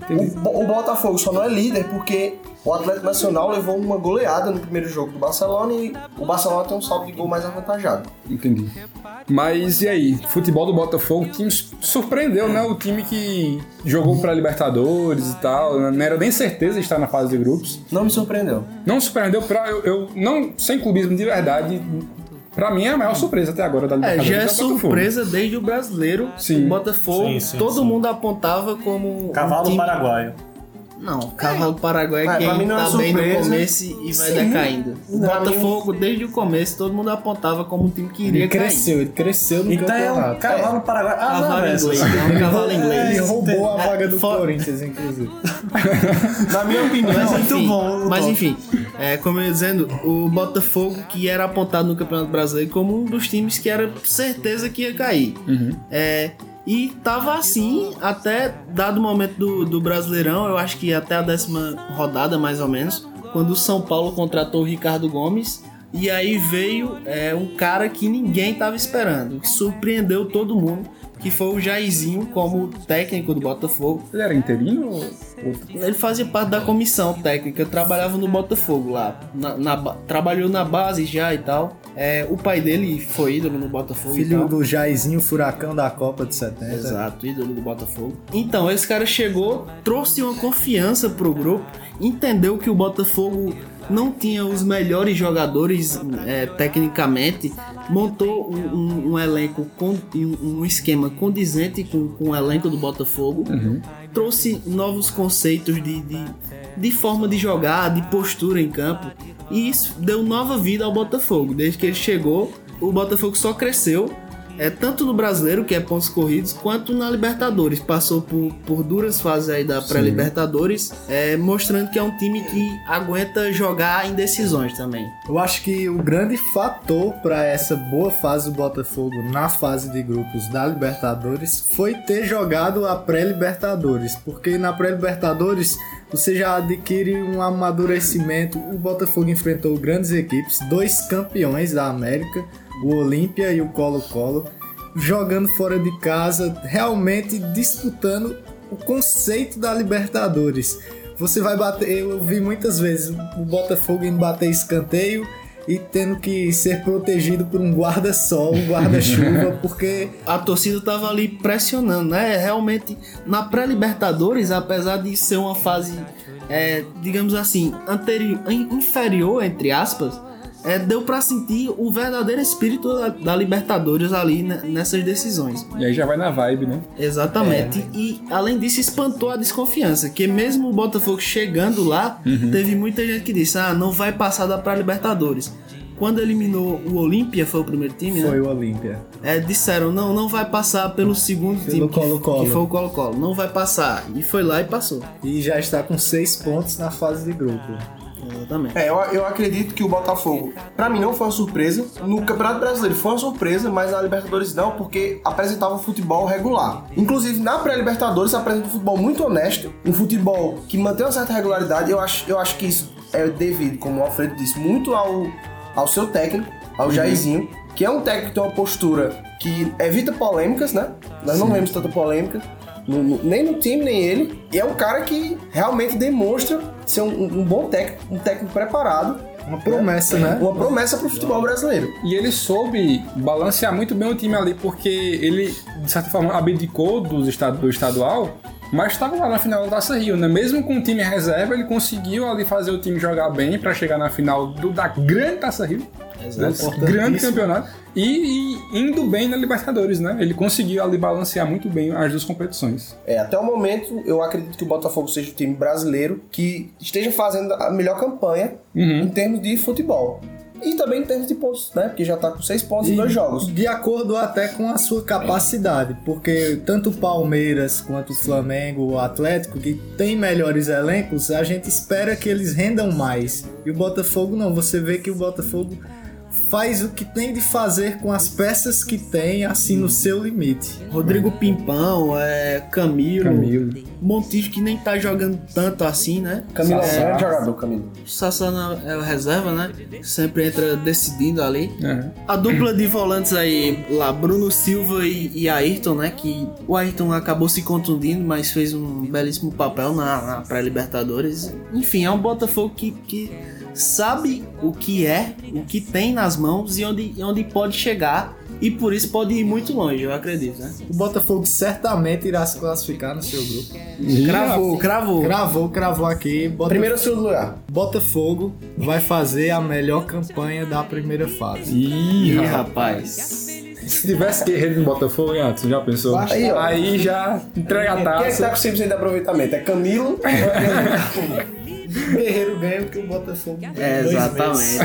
O, o Botafogo só não é líder porque o Atlético Nacional levou uma goleada no primeiro jogo do Barcelona e o Barcelona tem um saldo de gol mais avantajado. Entendi. Mas e aí? Futebol do Botafogo, o time surpreendeu, né? O time que jogou pra Libertadores e tal. Não era nem certeza de estar na fase de grupos. Não me surpreendeu. Não surpreendeu pra. Eu, eu- não, sem clubismo de verdade. Pra mim é a maior surpresa até agora da É, Libertadores. já é o Botafogo. surpresa desde o brasileiro. Sim. O Botafogo, Sim, sim, todo sim. mundo apontava como. um Cavalo time- paraguaio. Não, Cavalo Paraguai É, é quem não é tá bem no começo e vai Sim. decaindo. O mim- Botafogo, desde o começo, todo mundo apontava como um time que iria Ele cresceu, ele cresceu no Então é um campeonato. cavalo paraguaio. Ah, cair. Cavalo não, inglês, essa- é um cavalo Ele inglês. roubou a É, vaga do for- Corinthians, inclusive. Na minha opinião, Mas Muito enfim, bom, mas enfim é, como eu ia dizendo, o Botafogo que era apontado no Campeonato Brasileiro como um dos times que era certeza que ia cair. É, e tava assim até dado momento do, do Brasileirão, eu acho que até a décima rodada mais ou menos, quando o São Paulo contratou o Ricardo Gomes. E aí veio é, um cara que ninguém tava esperando, que surpreendeu todo mundo, que foi o Jairzinho como técnico do Botafogo. Ele era interino ou. Ele fazia parte da comissão técnica, trabalhava no Botafogo lá. Na, na ba- trabalhou na base já e tal. É, o pai dele foi ídolo no Botafogo. Filho do Jairzinho Furacão da Copa de 70. Exato, ídolo do Botafogo. Então, esse cara chegou, trouxe uma confiança pro grupo, entendeu que o Botafogo não tinha os melhores jogadores é, tecnicamente, montou um, um- um elenco, com, um, um esquema condizente com, com o elenco do Botafogo, trouxe novos conceitos de, de, de forma de jogar, de postura em campo, e isso deu nova vida ao Botafogo. Desde que ele chegou, o Botafogo só cresceu é tanto no brasileiro, que é pontos corridos, quanto na Libertadores. Passou por, por duras fases aí da pré-Libertadores, é, mostrando que é um time que aguenta jogar em decisões também. Eu acho que o grande fator para essa boa fase do Botafogo na fase de grupos da Libertadores foi ter jogado a pré-Libertadores, porque na pré-Libertadores você já adquire um amadurecimento. O Botafogo enfrentou grandes equipes, dois campeões da América, o Olímpia e o Colo-Colo, jogando fora de casa, realmente disputando o conceito da Libertadores. Você vai bater, eu vi muitas vezes o Botafogo indo bater escanteio e tendo que ser protegido por um guarda-sol, um guarda-chuva, porque A torcida tava ali pressionando, né? Realmente, na pré-Libertadores, apesar de ser uma fase, é, digamos assim, anterior, inferior, entre aspas, é, deu pra sentir o verdadeiro espírito da, da Libertadores ali né, nessas decisões. E aí já vai na vibe, né? Exatamente. E além disso, espantou a desconfiança. Que mesmo o Botafogo chegando lá, teve muita gente que disse: Ah, não vai passar da pra Libertadores. Quando eliminou o Olímpia, foi o primeiro time, foi né? o Olímpia. É, disseram: não, não vai passar pelo segundo Pelo time. que- Colo-Colo. Que foi o Colo-Colo. Não vai passar. E foi lá e passou. E já está com seis pontos na fase de grupo. Exatamente. É, eu, eu acredito que o Botafogo, pra mim, não foi uma surpresa. No Campeonato Brasileiro foi uma surpresa, mas na Libertadores não, porque apresentava um futebol regular. Inclusive, na pré-Libertadores, apresenta um futebol muito honesto, um futebol que mantém uma certa regularidade. Eu acho, eu acho que isso é devido, como o Alfredo disse, muito ao, ao seu técnico, ao Jairzinho, que é um técnico que tem uma postura que evita polêmicas, né? Nós não vemos tanta polêmica. No- no- nem no time, nem ele. E é um cara que realmente demonstra ser um, um bom técnico, um técnico preparado. Uma promessa, né? Uma promessa pro futebol brasileiro. E ele soube balancear muito bem o time ali, porque ele, de certa forma, abdicou dos estado, do estadual, mas estava lá na final da Taça Rio, né? Mesmo com o time reserva, ele conseguiu ali fazer o time jogar bem pra chegar na final do- da grande Taça Rio. Desse grande campeonato. E, e indo bem na Libertadores, né? Ele conseguiu ali balancear muito bem as duas competições. É, até o momento, eu acredito que o Botafogo seja o time brasileiro que esteja fazendo a melhor campanha em termos de futebol. E também em termos de pontos, né? Porque já tá com seis pontos em dois jogos. De acordo até com a sua capacidade, porque tanto o Palmeiras quanto o Flamengo, o Atlético, que tem melhores elencos, a gente espera que eles rendam mais. E o Botafogo não, você vê que o Botafogo faz o que tem de fazer com as peças que tem, assim, no seu limite. Rodrigo Pimpão, é, Camilo, Camilo. Montijo que nem tá jogando tanto assim, né? Camilo é jogador, Camilo. Sassana é o reserva, né? Sempre entra decidindo ali. É. A dupla de volantes aí, lá, Bruno Silva e, e Ayrton, né? Que o Ayrton acabou se contundindo, mas fez um belíssimo papel na, na pré-Libertadores. Enfim, é um Botafogo que, que sabe o que é, o que tem nas mãos e onde, onde pode chegar. E por isso pode ir muito longe, eu acredito, né? O Botafogo certamente irá se classificar no seu grupo. Cravou, cravou. Cravou, cravou aqui. Bota- Primeiro ou segundo lugar? Botafogo vai fazer a melhor campanha da primeira fase. Ih, Ih, rapaz. Se tivesse guerreiro no Botafogo, hein, Atos? Já pensou? Aí, ó. Aí já entrega a Quem é que tá taça. com 100% de aproveitamento? É Camilo? O Guerreiro ganha porque o Botafogo ganha. É, Dois exatamente.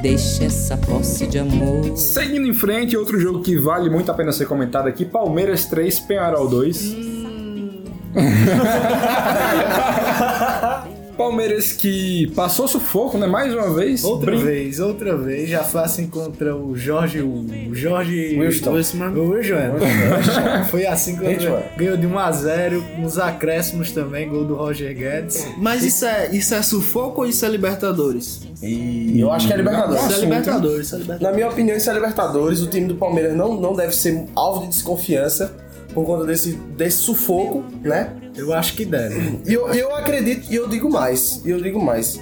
Deixa essa posse de amor. Seguindo em frente, outro jogo que vale muito a pena ser comentado aqui: Palmeiras 3, Penharol 2. Palmeiras que passou sufoco, né? Mais uma vez. Outra Brin- vez, outra vez, já foi assim contra o Jorge. O Jorge. Wilson. O Wilson. é. Foi assim contra. Wilson. Ganhou de 1x0, nos acréscimos também, gol do Roger Guedes. Mas isso é, isso é sufoco ou isso é Libertadores? E eu acho que é Libertadores. Isso é Libertadores, isso é Libertadores. Na minha opinião, isso é Libertadores. O time do Palmeiras não, não deve ser alvo de desconfiança por conta desse, desse sufoco, né? Eu acho que deve. E eu, eu acredito, e eu digo mais, e eu digo mais.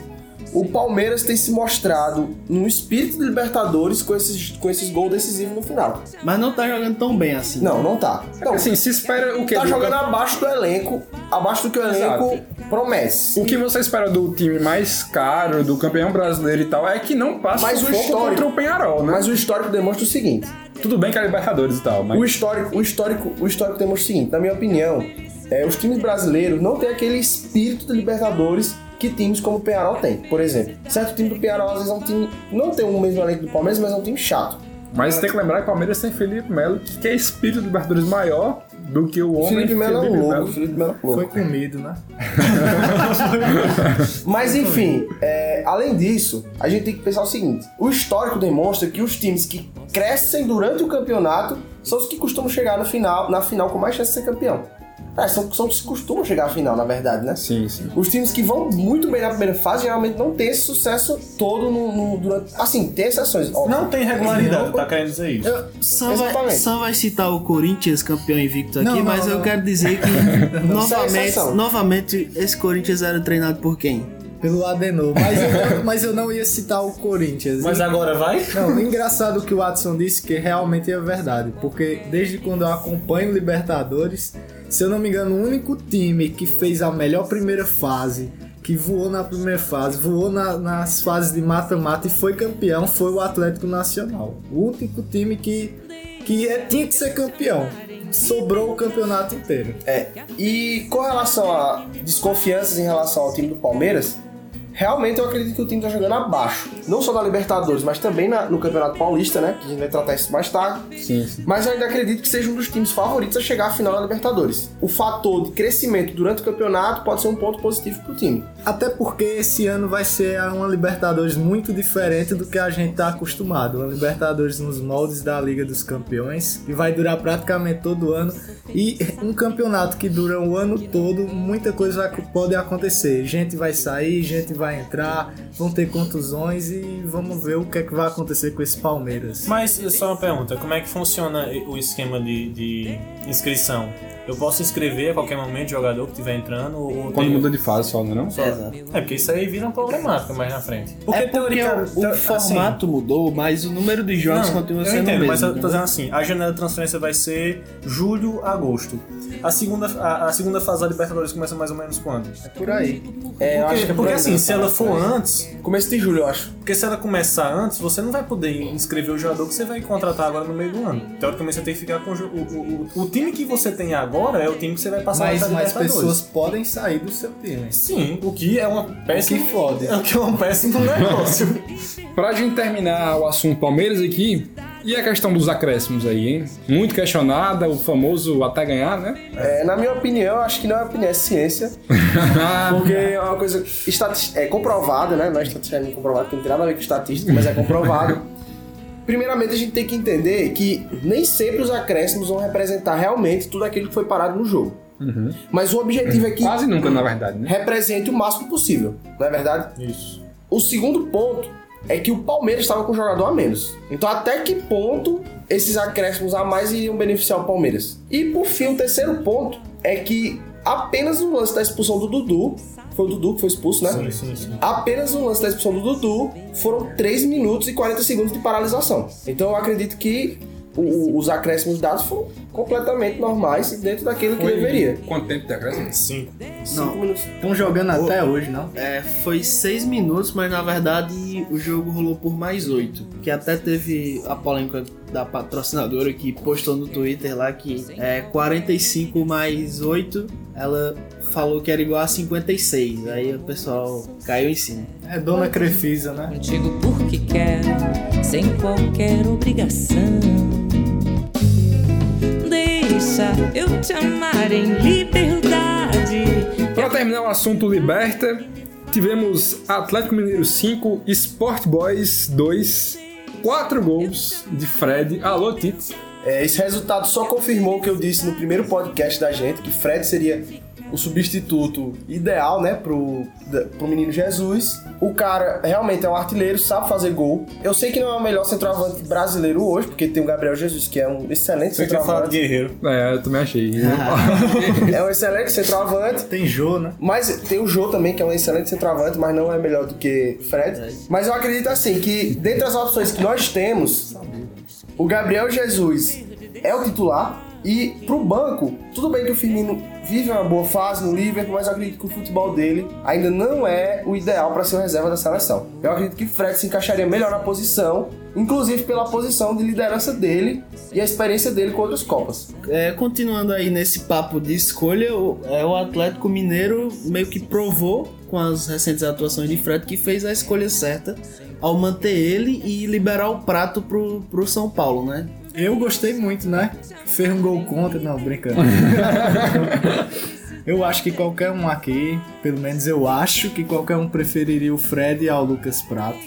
O Palmeiras tem se mostrado num espírito de Libertadores com esses, com esses gols decisivos no final. Mas não tá jogando tão bem assim. Não, não tá. Não, Assim, se espera o que? tá jogando abaixo do elenco, abaixo do que o elenco promete. O que você espera do time mais caro, do campeão brasileiro e tal, é que não passe Mas o histórico- contra o Penharol, né? Mas o histórico demonstra o seguinte: Tudo bem que é Libertadores e tal, mas... O histórico, o histórico, o histórico demonstra o seguinte, na minha opinião, é, os times brasileiros não têm aquele espírito de Libertadores que times como o Penharol tem. Por exemplo, certo time do Penharol às vezes é um time não tem o mesmo elenco do Palmeiras, mas é um time chato. Mas tem que lembrar que o Palmeiras tem Felipe Melo, que é espírito de Libertadores maior do que o homem Felipe Melo é um Felipe louco, Felipe Melo é um louco. Foi comido, né? Mas enfim, é, além disso, a gente tem que pensar o seguinte: o histórico demonstra que os times que crescem durante o campeonato são os que costumam chegar no final, na final com mais chance de ser campeão. É, são, são os que costumam chegar à final, na verdade, né? Sim, sim. Os times que vão muito bem na primeira fase geralmente não têm esse sucesso todo no, no- durante. Assim, tem exceções, óbvio. Não tem regularidade, tá querendo dizer isso. Eu, Sam, vai. Sam vai citar o Corinthians campeão invicto aqui, Não, não, mas eu não. quero dizer que novamente, novamente esse Corinthians era treinado por quem? Pelo Adenor. Mas eu, não- mas eu não ia citar o Corinthians. Mas agora vai? Não, engraçado o que o Watson disse, que realmente é verdade. Porque desde quando eu acompanho o Libertadores, se eu não me engano, o único time que fez a melhor primeira fase, que voou na primeira fase, voou na- nas fases de mata-mata e foi campeão, foi o Atlético Nacional. O único time que, que é- tinha que ser campeão. Sobrou o campeonato inteiro. É, e com relação a desconfianças em relação ao time do Palmeiras, realmente eu acredito que o time tá jogando abaixo. Não só na Libertadores, mas também na- no Campeonato Paulista, né? Que a gente vai tratar isso mais tarde. Sim, sim. Mas eu ainda acredito que seja um dos times favoritos a chegar à final da Libertadores. O fator de crescimento durante o campeonato pode ser um ponto positivo pro time. Até porque esse ano vai ser uma Libertadores muito diferente do que a gente tá acostumado. Uma Libertadores nos moldes da Liga dos Campeões, que vai durar praticamente todo ano. E um campeonato que dura o ano todo, muita coisa pode acontecer. Gente vai sair, gente vai entrar, vão ter contusões e vamos ver o que é que vai acontecer com esse Palmeiras. Mas só uma pergunta, como é que funciona o esquema de, de inscrição? Eu posso inscrever a qualquer momento o jogador que estiver entrando? Ou Quando tem- muda de fase só, não é não? Exato. É porque isso aí vira uma problemática mais na frente. é porque teorica- o, o te- formato mudou, mas o número de jogos Não, continua eu sendo o entendo, mesmo. mas eu tô dizendo assim, a janela de transferência vai ser julho, agosto. A segunda, a, a segunda fase da Libertadores começa mais ou menos quando? É por aí. É, eu Porque, acho que é por porque aí assim, mesmo. se ela for antes, Começo de julho, eu acho. porque se ela começar antes, você não vai poder inscrever o jogador que você vai contratar agora no meio do ano. Teoricamente você tem que ficar com o, o, o, o time que você tem agora é o time que você vai passar Mas Libertadores. pessoas podem sair do seu time. Sim, o que é uma péssima. que fode. É o que é um péssimo negócio. Pra gente terminar o assunto Palmeiras aqui, E a questão dos acréscimos aí, hein? Muito questionada, o famoso até ganhar, né? É, na minha opinião, acho que não é opinião, é ciência. Porque é uma coisa estati- é comprovada, né? Não é estatisticamente comprovado, que não tem nada a ver com estatística, mas é comprovado. Primeiramente, a gente tem que entender que nem sempre os acréscimos vão representar realmente tudo aquilo que foi parado no jogo. Mas o objetivo é que Quase nunca, na verdade, né? represente o máximo possível, não é verdade? Isso. O segundo ponto é que o Palmeiras estava com um jogador a menos. Então, até que ponto esses acréscimos a mais iriam beneficiar o Palmeiras? E por fim, o terceiro ponto é que apenas no lance da expulsão do Dudu, foi o Dudu que foi expulso, né? Sim, sim, sim. Apenas no lance da expulsão do Dudu foram 3 minutos e 40 segundos de paralisação. Então eu acredito que o- os acréscimos dados foram completamente normais dentro daquilo que deveria. Quanto tempo de acréscimo? Sim. 5 minutos. Estão jogando até hoje, não? É, foi seis minutos, mas na verdade o jogo rolou por mais oito. Que até teve a polêmica da patrocinadora que postou no Twitter lá que é 45 mais 8, ela falou que era igual a 56. Aí o pessoal caiu em cima. É Dona Crefisa, né? Contigo porque quero, sem qualquer obrigação. Deixa eu te amar em liberdade. Para terminar o assunto Liberta, tivemos Atlético Mineiro 5, Sport Boys 2, 4 gols de Fred. Alô, Tite. É, esse resultado só confirmou o que eu disse no primeiro podcast da gente, que Fred seria o substituto ideal, né, pro, pro menino Jesus. O cara realmente é um artilheiro, sabe fazer gol. Eu sei que não é o melhor centroavante brasileiro hoje, porque tem o Gabriel Jesus, que é um excelente Você quer falar de centroavante. Guerreiro. É, eu também achei. É um excelente centroavante. Tem Jô, né? Mas tem o Jô também, que é um excelente centroavante, mas não é melhor do que Fred. Mas eu acredito assim, que dentre as opções que nós temos, o Gabriel Jesus é o titular. E pro banco, tudo bem que o Firmino vive uma boa fase no Liverpool, mas eu acredito que o futebol dele ainda não é o ideal para ser o reserva da seleção. Eu acredito que Fred se encaixaria melhor na posição, inclusive pela posição de liderança dele e a experiência dele com outras Copas. É, continuando aí nesse papo de escolha, o, é, o Atlético Mineiro meio que provou com as recentes atuações de Fred que fez a escolha certa ao manter ele e liberar o prato pro, pro São Paulo, né? Eu gostei muito, né? Fez um gol contra. Não, brincando. eu acho que qualquer um aqui, pelo menos eu acho que qualquer um preferiria o Fred ao Lucas Prato.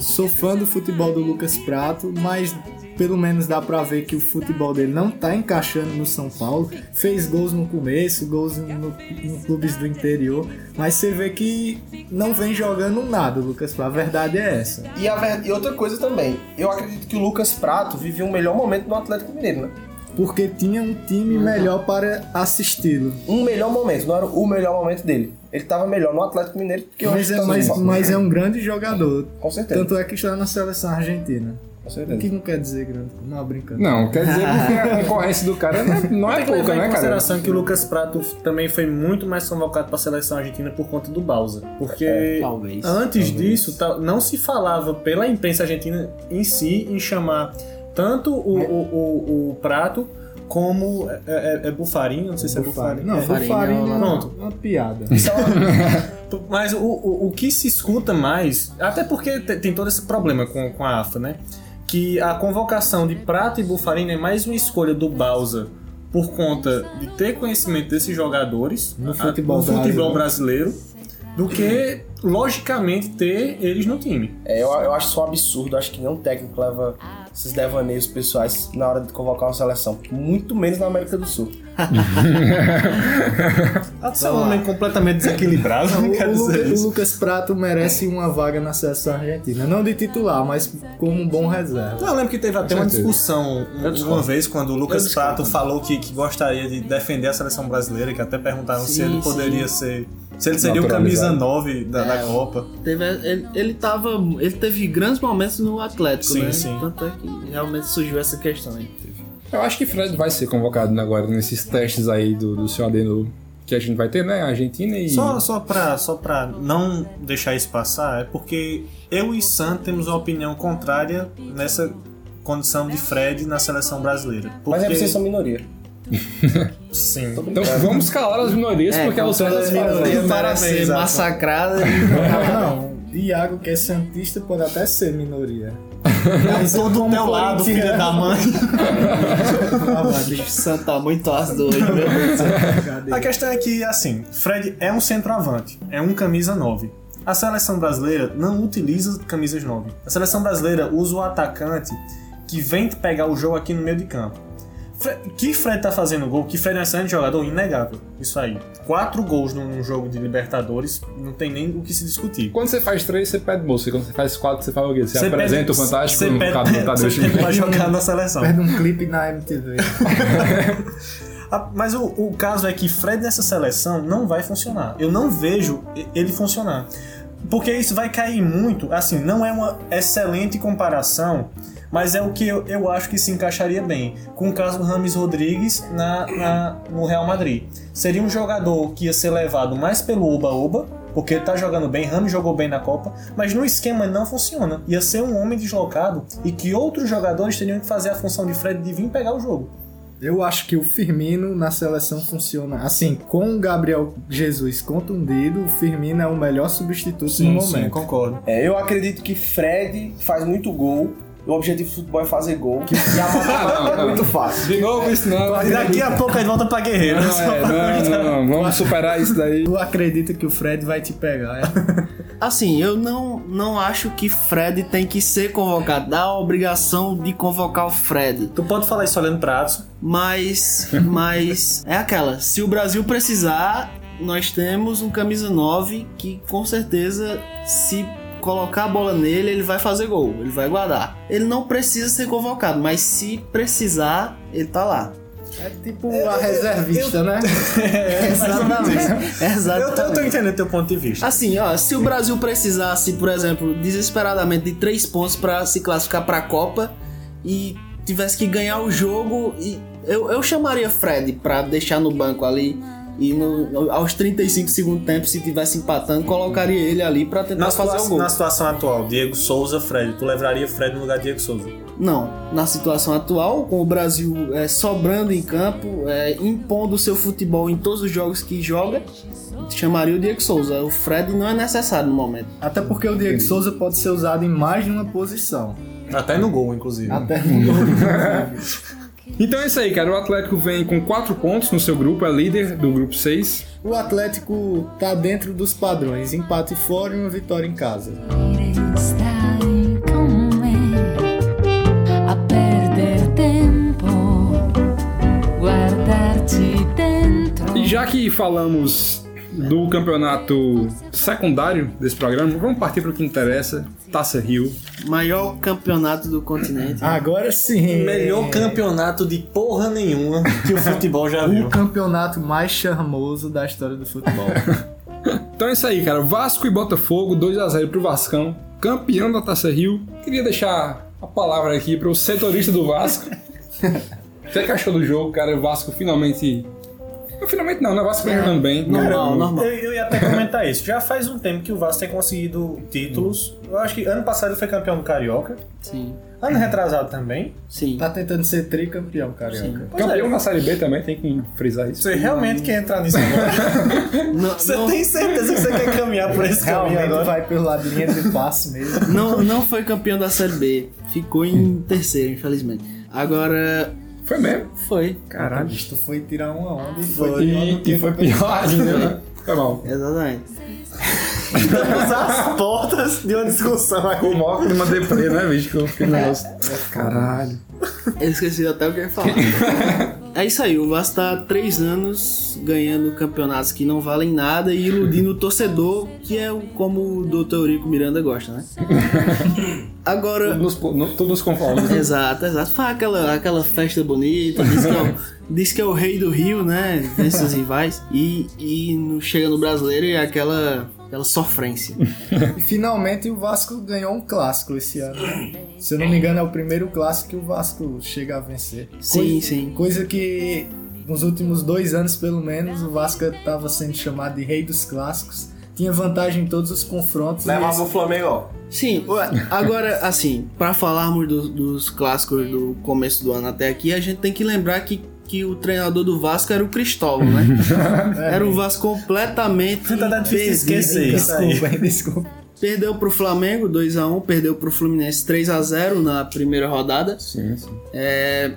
Sou fã do futebol do Lucas Prato, mas pelo menos dá pra ver que o futebol dele não tá encaixando no São Paulo. Fez gols no começo, gols no, no clubes do interior, mas você vê que não vem jogando nada Lucas Prato. A verdade é essa. E, a e outra coisa também, eu acredito que o Lucas Prato viveu um melhor momento no Atlético Mineiro, né? Porque tinha um time melhor para assisti-lo. Um melhor momento, não era o melhor momento dele. Ele tava melhor no Atlético Mineiro do que Mas hoje é, tá mas, mas é um grande jogador. Com certeza. Tanto é que está na seleção argentina. Com O certeza. que não quer dizer grande. Não, brincando. Não, quer dizer porque a concorrência do cara não é, não é que pouca, em né, cara? consideração que o Lucas Prato também foi muito mais convocado para a seleção argentina por conta do Bausa. Porque Talvez. antes disso, ta- não se falava pela imprensa argentina em si em chamar tanto o, o, o, o Prato como. É, é, é Bufarinho? Não sei se é Bufarinho. Não, Bufarini Bufarini é é uma- uma, Pronto. uma piada. Mas o, o, o que se escuta mais, até porque te- tem todo esse problema com, com a AFA, né? Que a convocação de Prato e Bufarini é mais uma escolha do Bausa por conta de ter conhecimento desses jogadores No a- futebol no futebol brasileiro. brasileiro do que, logicamente, ter eles no time. É, eu, eu acho isso um absurdo. Acho que nenhum técnico leva esses devaneios pessoais na hora de convocar uma seleção. Muito menos na América do Sul. É um homem completamente desequilibrado, O, quer o Luca- o isso. Lucas Prato merece uma vaga na seleção argentina. Não de titular, mas como um bom reserva. Não, eu lembro que teve até uma discussão um- uma vez quando o Lucas Prato falou que, que gostaria de defender a seleção brasileira, que até perguntaram se Sim, ele sim. poderia ser. Se ele seria o camisa Naturalizado. 9 da, da Copa. Teve, ele, ele tava. Ele teve grandes momentos no Atlético, Sim, né? sim. Tanto é que realmente surgiu essa questão aí. Eu acho que Fred vai ser convocado agora nesses testes aí do, do seu Adenor que a gente vai ter, né? Argentina e. Só, só, pra, só pra não deixar isso passar, é porque eu e Sam temos uma opinião contrária nessa condição de Fred na seleção brasileira. Porque, Mas é vocês são minoria. Sim. Então vamos calar as minorias, porque a como Luciana todas as minorias Parabéns, ser Afonso. massacradas. Não, não. Iago, que é Santista, pode até ser minoria. Mas todo do teu lado, filha da mãe. Bicho, Santa muito as duas, meu Deus. A questão é que, assim, Fred é um centroavante, é um camisa 9. A seleção brasileira não utiliza camisas 9. A seleção brasileira usa o atacante que vem pegar o jogo aqui no meio de campo. Que Fred tá fazendo gol, que Fred é um excelente jogador, inegável. Isso aí. Quatro gols num jogo de Libertadores, não tem nem o que se discutir. Quando você faz três, você pede bolsa. E quando você faz quatro, você faz o quê? Você, Você apresenta pede- o Fantástico você no pede- caso do Tadeu você pede pra jogar na seleção. Perde um clipe na MTV. Mas o, o caso é que Fred nessa seleção não vai funcionar. Eu não vejo ele funcionar. Porque isso vai cair muito. Assim, não é uma excelente comparação, mas é o que eu, eu acho que se encaixaria bem com o caso do Rames Rodrigues na, na- no Real Madrid. Seria um jogador que ia ser levado mais pelo Oba-Oba, porque ele tá jogando bem, Rames jogou bem na Copa, mas no esquema não funciona. Ia ser um homem deslocado e que outros jogadores teriam que fazer a função de Fred de vir pegar o jogo. Eu acho que o Firmino na seleção funciona. Assim, com o Gabriel Jesus contundido, o Firmino é o melhor substituto no momento. concordo. É, eu acredito que Fred faz muito gol. O objetivo do futebol é fazer gol. E a matemática é muito fácil. De novo isso não. E daqui a pouco a gente volta pra Guerreiro. Não, é, não, não, não. Vamos superar isso daí. Tu acredita que o Fred vai te pegar, é? Assim, eu não, não acho que Fred tem que ser convocado. Dá a obrigação de convocar o Fred. Tu pode falar isso olhando pra Adson? Mas, mas é aquela. Se o Brasil precisar, nós temos um camisa 9 que com certeza, se colocar a bola nele, ele vai fazer gol, ele vai guardar. Ele não precisa ser convocado, mas se precisar, ele tá lá. É tipo a reservista, né? Exatamente. Eu tô, eu Exatamente. tô entendendo teu ponto de vista. Assim, ó, se o Brasil precisasse, por exemplo, desesperadamente de três pontos pra se classificar pra Copa e tivesse que ganhar o jogo, e eu, eu chamaria Fred pra deixar no banco ali e no- aos 35 segundos tempo, se tivesse empatando, colocaria ele ali pra tentar Na, fazer situa- o gol. na situação atual, Diego Souza, Fred. Tu levaria Fred no lugar de Diego Souza? Não, na situação atual, com o Brasil é, sobrando em campo, é, impondo o seu futebol em todos os jogos que joga, chamaria o Diego Souza. O Fred não é necessário no momento. Até porque o Diego Souza pode ser usado em mais de uma posição. Até no gol, inclusive. Até no gol. Então é isso aí, cara. O Atlético vem com 4 pontos no seu grupo, é líder do grupo 6. O Atlético tá dentro dos padrões: empate fora e uma vitória em casa. E já que falamos do campeonato secundário desse programa, vamos partir para o que interessa: Taça Rio. Maior campeonato do continente. Agora sim. Melhor campeonato de porra nenhuma que o futebol já viu. O campeonato mais charmoso da história do futebol. Então é isso aí, cara. Vasco e Botafogo, 2x0 pro Vascão, campeão da Taça Rio. Queria deixar a palavra aqui pro setorista do Vasco. O que você achou do jogo, cara? O Vasco finalmente. Finalmente não, né? O Vasco vem jogando bem. Normal, Não, normal. Eu, eu ia até comentar isso. Já faz um tempo que o Vasco tem conseguido títulos. Eu acho que ano passado ele foi campeão do Carioca. Sim, Ano retrasado também. sim. tá tentando ser tricampeão, carioca. Pois Campeão é. na Série B também, tem que frisar isso. Você realmente quer entrar nisso agora? Não, Você não, tem certeza que você quer caminhar por esse caminho Realmente agora? vai pelo lado de linha de passe mesmo. não, não foi campeão da Série B. Ficou em terceiro, infelizmente. Agora, Foi mesmo? foi. Caralho. Tu foi tirar uma onda e Foi. foi, pior do E, que e foi pior ainda, né? Foi mal. Exatamente. Estamos às portas de uma discussão aqui. O maior clima deprê, né, bicho? Que eu fiquei no negócio. Caralho. Eu esqueci até o que eu ia falar. é isso aí, o Vasco tá há três anos ganhando campeonatos que não valem nada e iludindo o torcedor, que é como o Dr. Eurico Miranda gosta, né? Agora. Tudo nos, no- tudo nos conformes. né? Exato, exato. Faz aquela, aquela festa bonita, diz que, é o, diz que é o rei do Rio, né? Vence os rivais. E, e chega no brasileiro e é aquela, aquela sofrência. E finalmente o Vasco ganhou um clássico esse ano. Se eu não me engano, é o primeiro clássico que o Vasco chega a vencer. Sim, sim. Coisa que nos últimos dois anos, pelo menos, o Vasco estava sendo chamado de rei dos clássicos. Tinha vantagem em todos os confrontos. Levava esse- o Flamengo, ó. Sim, agora, assim, pra falarmos do- dos clássicos do começo do ano até aqui, a gente tem que lembrar que, que o treinador do Vasco era o Cristóvão, né? Era um Vasco completamente. Tá difícil perdido. esquecer. Desculpa, desculpa. Perdeu pro Flamengo 2 a 1 perdeu pro Fluminense 3 a 0 na primeira rodada. Sim, sim. É,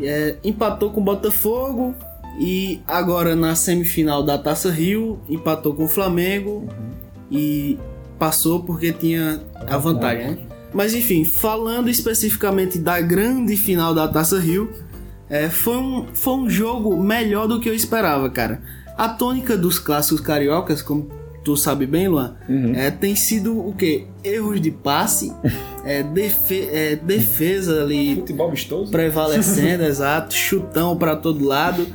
é, empatou com o Botafogo e agora na semifinal da Taça Rio empatou com o Flamengo e passou porque tinha a vantagem. Né? Mas enfim, falando especificamente da grande final da Taça Rio, é, foi, um, foi um jogo melhor do que eu esperava, cara. A tônica dos clássicos cariocas, como tu sabe bem, Luan, é, tem sido o quê? Erros de passe, é, defe- é, defesa ali Futebol vistoso? prevalecendo, exato, chutão pra todo lado,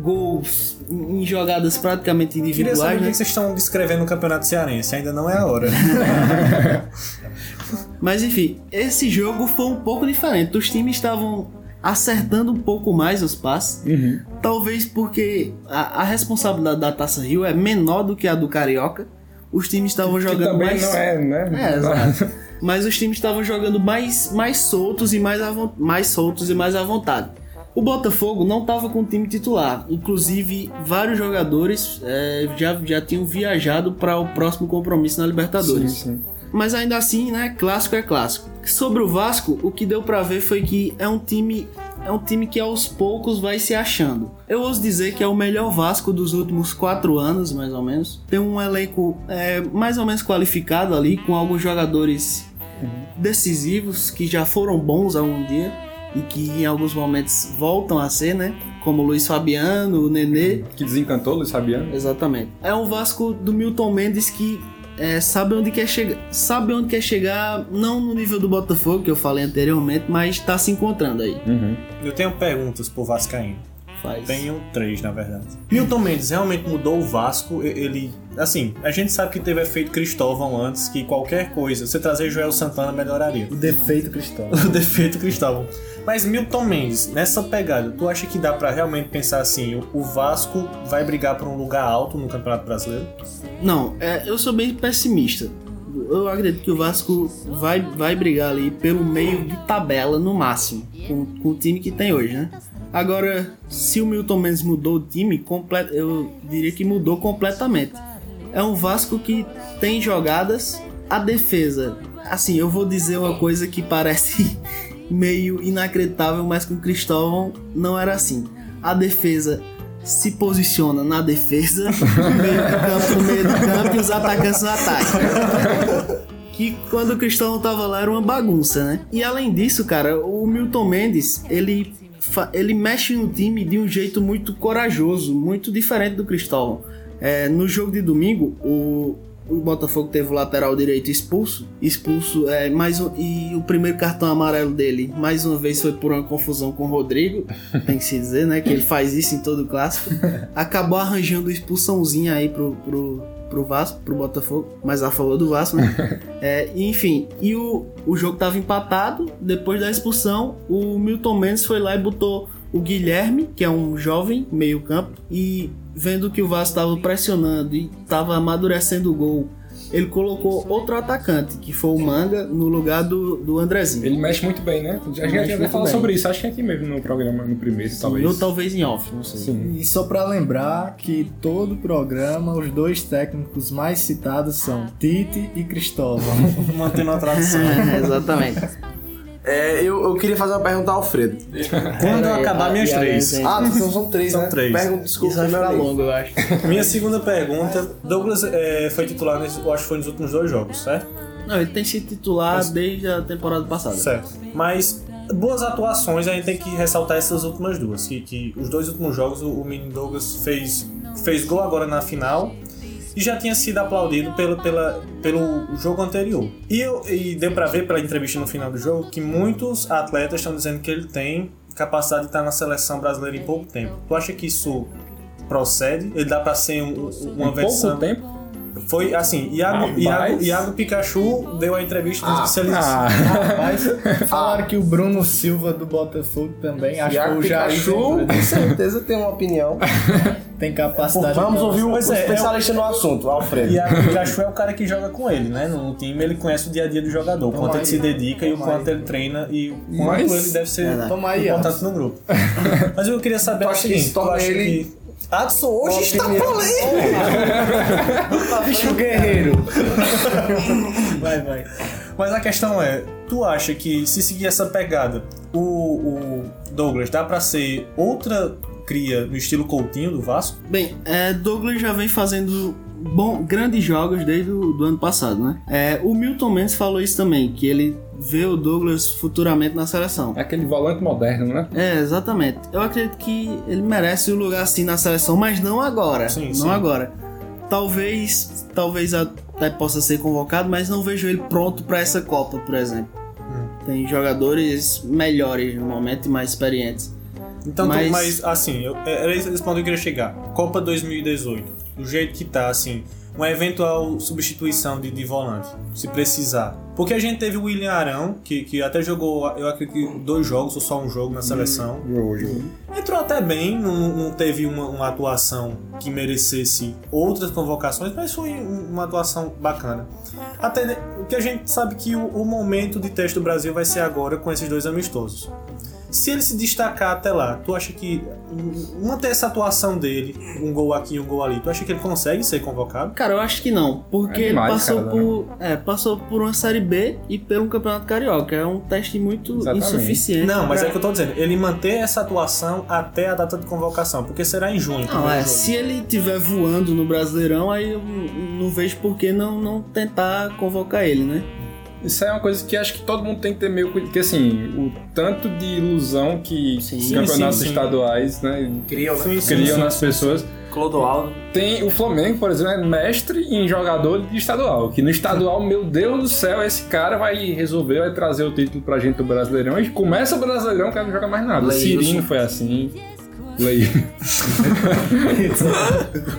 gols em jogadas praticamente Queria saber individuais, o que né? vocês estão descrevendo no Campeonato Cearense. Ainda não é a hora. Mas enfim, esse jogo foi um pouco diferente. Os times estavam acertando um pouco mais os passes. Talvez porque a, a responsabilidade da Taça Rio é menor do que a do Carioca. Os times estavam jogando também mais. não é, né? É, exato. Mas os times estavam jogando mais, mais soltos e mais, à von- mais soltos e mais à vontade. O Botafogo não estava com o time titular. Inclusive, vários jogadores é, já, já tinham viajado para o próximo compromisso na Libertadores. Sim, sim. Mas ainda assim, né? Clássico é clássico. Sobre o Vasco, o que deu pra ver foi que é um time. É um time que aos poucos vai se achando. Eu ouso dizer que é o melhor Vasco dos últimos quatro anos, mais ou menos. Tem um elenco é, mais ou menos qualificado ali, com alguns jogadores decisivos que já foram bons algum dia e que em alguns momentos voltam a ser, né? Como o Luiz Fabiano, o Nenê. Que desencantou, Luiz Fabiano. Exatamente. É um Vasco do Milton Mendes que é, sabe onde quer chegar, sabe onde quer chegar, não no nível do Botafogo que eu falei anteriormente, mas tá se encontrando aí. Eu tenho perguntas pro Vascaíno. Faz. Tenho três, na verdade. Milton Mendes realmente mudou o Vasco. E- Ele. Assim, a gente sabe que teve efeito Cristóvão antes, que qualquer coisa, você trazer Joel Santana melhoraria. O defeito Cristóvão. O defeito Cristóvão. Mas Milton Mendes, nessa pegada, tu acha que dá pra realmente pensar assim: o- Vasco vai brigar por um lugar alto no Campeonato Brasileiro? Não, é, eu sou bem pessimista. Eu acredito que o Vasco vai, vai brigar ali pelo meio de tabela no máximo, com, com o time que tem hoje, né? Agora, se o Milton Mendes mudou o time, eu diria que mudou completamente. É um Vasco que tem jogadas, a defesa. Assim, eu vou dizer uma coisa que parece meio inacreditável, mas com o Cristóvão não era assim. A defesa se posiciona na defesa, no meio do campo, no meio do campo e os atacantes no ataque. Que quando o Cristóvão tava lá era uma bagunça, né? E além disso, cara, o Milton Mendes, ele, ele mexe no time de um jeito muito corajoso, muito diferente do Cristóvão. É, no jogo de domingo, o, o Botafogo teve o lateral direito expulso. Expulso, é, mais um, e o primeiro cartão amarelo dele, mais uma vez, foi por uma confusão com o Rodrigo. Tem que se dizer, né? Que ele faz isso em todo clássico. Acabou arranjando expulsãozinha aí pro, pro, pro Vasco, pro Botafogo, mas a favor do Vasco, né? É, enfim, e o, o jogo tava empatado. Depois da expulsão, o Milton Mendes foi lá e botou o Guilherme, que é um jovem meio-campo, e vendo que o Vasco tava pressionando e tava amadurecendo o gol, ele colocou outro atacante, que foi o Manga, no lugar do, do Andrezinho. Ele mexe muito bem, né? A gente já falado bem. sobre isso, acho que aqui mesmo no programa, no primeiro, talvez. Ou talvez em off, não sei. Sim. E só pra lembrar que todo programa, os dois técnicos mais citados são Tite e Cristóvão. Mantendo a tradição. Exatamente. É, eu, eu queria fazer uma pergunta ao Alfredo. Quando eu acabar a- minhas a três. Ah, então são três, São né? três. Pergunta, desculpa, Isso vai meu ficar longo, eu acho. Minha segunda pergunta: Douglas é, foi titular, nesse, eu acho que foi nos últimos dois jogos, certo? Não, ele tem sido titular desde a temporada passada. Certo. Mas boas atuações, a gente tem que ressaltar essas últimas duas. Que, que os dois últimos jogos, o, o menino Douglas fez, fez gol agora na final e já tinha sido aplaudido pelo, pela, pelo jogo anterior. E, eu, e deu pra ver pela entrevista no final do jogo que muitos atletas estão dizendo que ele tem capacidade de estar na seleção brasileira em pouco tempo. Tu acha que isso procede? Ele dá pra ser um- uma Em versão. pouco tempo? Foi assim, Iago, Rapaz. Iago, Iago Pikachu deu a entrevista que se ele Ah, Mas falaram que o Bruno Silva do Botafogo também, acho que Iago o Pikachu, com certeza tem uma opinião. tem capacidade. Vamos ouvir o, o Pois é, especialista no assunto, Alfredo. E a Pikachu é o cara que joga com ele, né? No time ele conhece o dia a dia do jogador, o quanto ele se dedica e o quanto ele treina e o quanto Mas- ele deve ser. Toma aí, importante no grupo. Mas eu queria saber o seguinte, tu acha que Adson hoje está polêmico. Bicho guerreiro. Vai, vai. Mas a questão é, tu acha que se seguir essa pegada, o, o Douglas dá pra ser outra cria no estilo Coutinho do Vasco? Bem, é, Douglas já vem fazendo bom, grandes jogos desde o do ano passado, né? É, o Milton Mendes falou isso também, que ele vê o Douglas futuramente na seleção. É aquele volante moderno, né? É, exatamente. Eu acredito que ele merece o lugar assim na seleção, mas não agora. Sim, não sim. agora. Talvez, talvez até possa ser convocado, mas não vejo ele pronto para essa Copa, por exemplo. Hum. Tem jogadores melhores no momento e mais experientes. Então, Mas- mas, assim, eu, era esse ponto que eu queria chegar. Copa 2018, do jeito que tá, assim, uma eventual substituição de, de volante, se precisar. Porque a gente teve o William Arão, que, que até jogou, eu acredito dois jogos ou só um jogo na seleção. Jogo, jogo. Entrou até bem, não, não teve uma, uma atuação que merecesse outras convocações, mas foi um- uma atuação bacana. Até de- que a gente sabe que o, o momento de teste do Brasil vai ser agora com esses dois amistosos. Se ele se destacar até lá, tu acha que manter essa atuação dele, um gol aqui, um gol ali, tu acha que ele consegue ser convocado? Cara, eu acho que não, porque É demais, ele passou cara, por, é, passou por uma série B e pelo Campeonato Carioca. É um teste muito Exatamente. insuficiente. Não, mas pra- é o que eu tô dizendo, ele manter essa atuação até a data de convocação, porque será em junho. Não, é, jogo. se ele estiver voando no Brasileirão, aí eu não vejo por que não, não tentar convocar ele, né? Isso é uma coisa que acho que todo mundo tem que ter meio cuidado. Porque assim, o tanto de ilusão que Sim. os campeonatos sim, sim. estaduais né, Criam, né? Sim, sim, criam sim, nas sim, pessoas. Clodoaldo. Tem o Flamengo, por exemplo, é mestre em jogador de estadual. Que no estadual, meu Deus do céu, esse cara vai resolver, vai trazer o título pra gente do Brasileirão. E começa o Brasileirão, o cara não joga mais nada. Cirinho foi assim. Lei.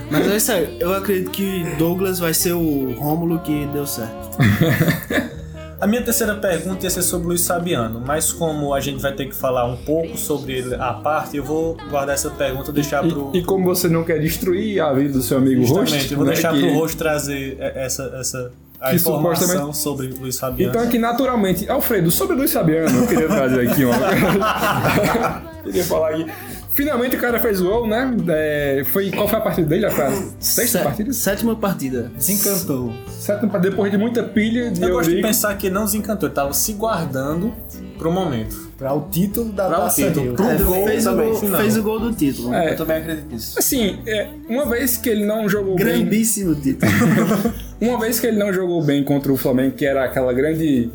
Mas é sério, eu acredito que Douglas vai ser o Rômulo que deu certo. A minha terceira pergunta ia ser sobre o Luiz Fabiano, mas como a gente vai ter que falar um pouco sobre ele à parte, eu vou guardar essa pergunta e deixar pro. E, e como você não quer destruir a vida do seu amigo Justamente, Rosto, eu vou né, deixar que- pro Rosto trazer essa, essa a Que informação supostamente- sobre o Luiz Fabiano. Então aqui naturalmente, Alfredo, sobre Luiz Fabiano, eu queria trazer aqui uma. queria falar aqui. Finalmente o cara fez gol, né? É, foi, qual foi a partida dele? Foi a sexta Sé- partida? Sétima partida. Desencantou. Sétima partida, depois de muita pilha de eu gosto de pensar que ele não desencantou, ele tava se guardando pro momento. Pra o título da Pra o Taça título. Rio. Pro É, gol fez, o também, gol, final. fez o gol do título. É, Eu também acredito nisso. assim, é, uma vez que ele não jogou bem. Grandíssimo título. Uma vez que ele não jogou bem contra o Flamengo, que era aquela grande.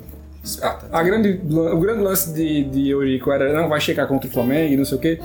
A, a grande, o grande lance de, de Eurico era não vai checar contra o Flamengo e não sei o quê.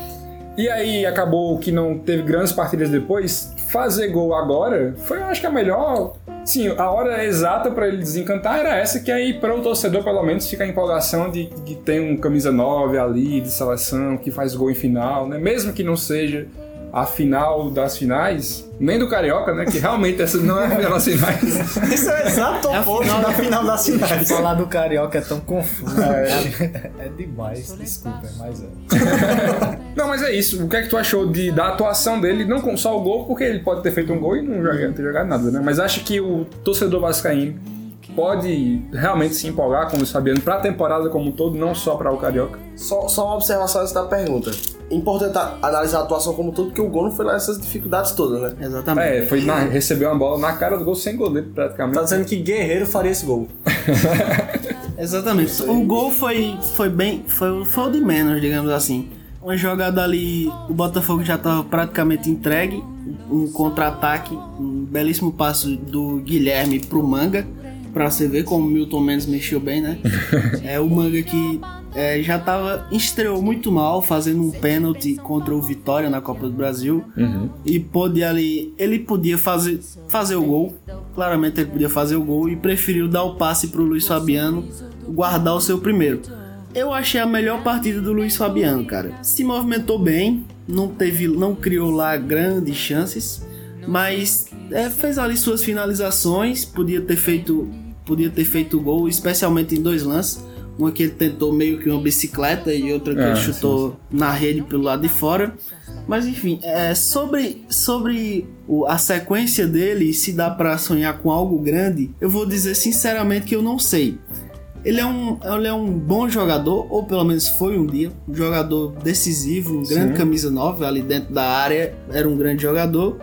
E aí acabou que não teve grandes partidas depois. Fazer gol agora foi, eu acho que a melhor. Sim, a hora exata pra ele desencantar era essa, que aí para o torcedor pelo menos fica a empolgação de que tem um camisa 9 ali de seleção que faz gol em final, né? Mesmo que não seja a final das finais, nem do Carioca, né? Que realmente essa não é a final das finais. Isso é o exato É a oposto final- da final das finais. Falar do Carioca é tão confuso. É, é demais, desculpa, mas é. Não, mas é isso. O que é que tu achou de, da atuação dele? Não com só o gol, porque ele pode ter feito um gol e não jogar, ter jogado nada, né? Mas acha que o torcedor vascaíno pode realmente se empolgar com o Fabiano pra temporada como um todo, não só para o Carioca? Só, só uma observação antes da pergunta. Importante analisar a atuação como um todo, porque o gol não foi lá essas dificuldades todas, né? Exatamente. É, foi na, recebeu uma bola na cara do gol sem goleiro, praticamente. Tá dizendo que Guerreiro faria esse gol. Exatamente. O gol foi, foi bem. Foi, foi o de menos, digamos assim. Uma jogada ali, o Botafogo já estava praticamente entregue. Um contra-ataque, um belíssimo passo do Guilherme pro Manga. Pra você ver como o Milton Mendes mexeu bem, né? É o Manga que é, já tava. estreou muito mal, fazendo um pênalti contra o Vitória na Copa do Brasil. E pôde ali. Ele podia fazer, fazer o gol. Claramente ele podia fazer o gol e preferiu dar o passe pro Luiz Fabiano guardar o seu primeiro. Eu achei a melhor partida do Luiz Fabiano, cara. Se movimentou bem, não teve, não criou lá grandes chances, mas é, fez ali suas finalizações, podia ter feito, podia ter feito gol, especialmente em dois lances. Uma que ele tentou meio que uma bicicleta e outra que Ah, ele sim, chutou na rede pelo lado de fora. Mas enfim, é, sobre, sobre o- a sequência dele, se dá pra sonhar com algo grande, eu vou dizer sinceramente que eu não sei. Ele é, um, ele é um bom jogador, ou pelo menos foi um dia, um jogador decisivo, um grande Sim. camisa 9 ali dentro da área, era um grande jogador.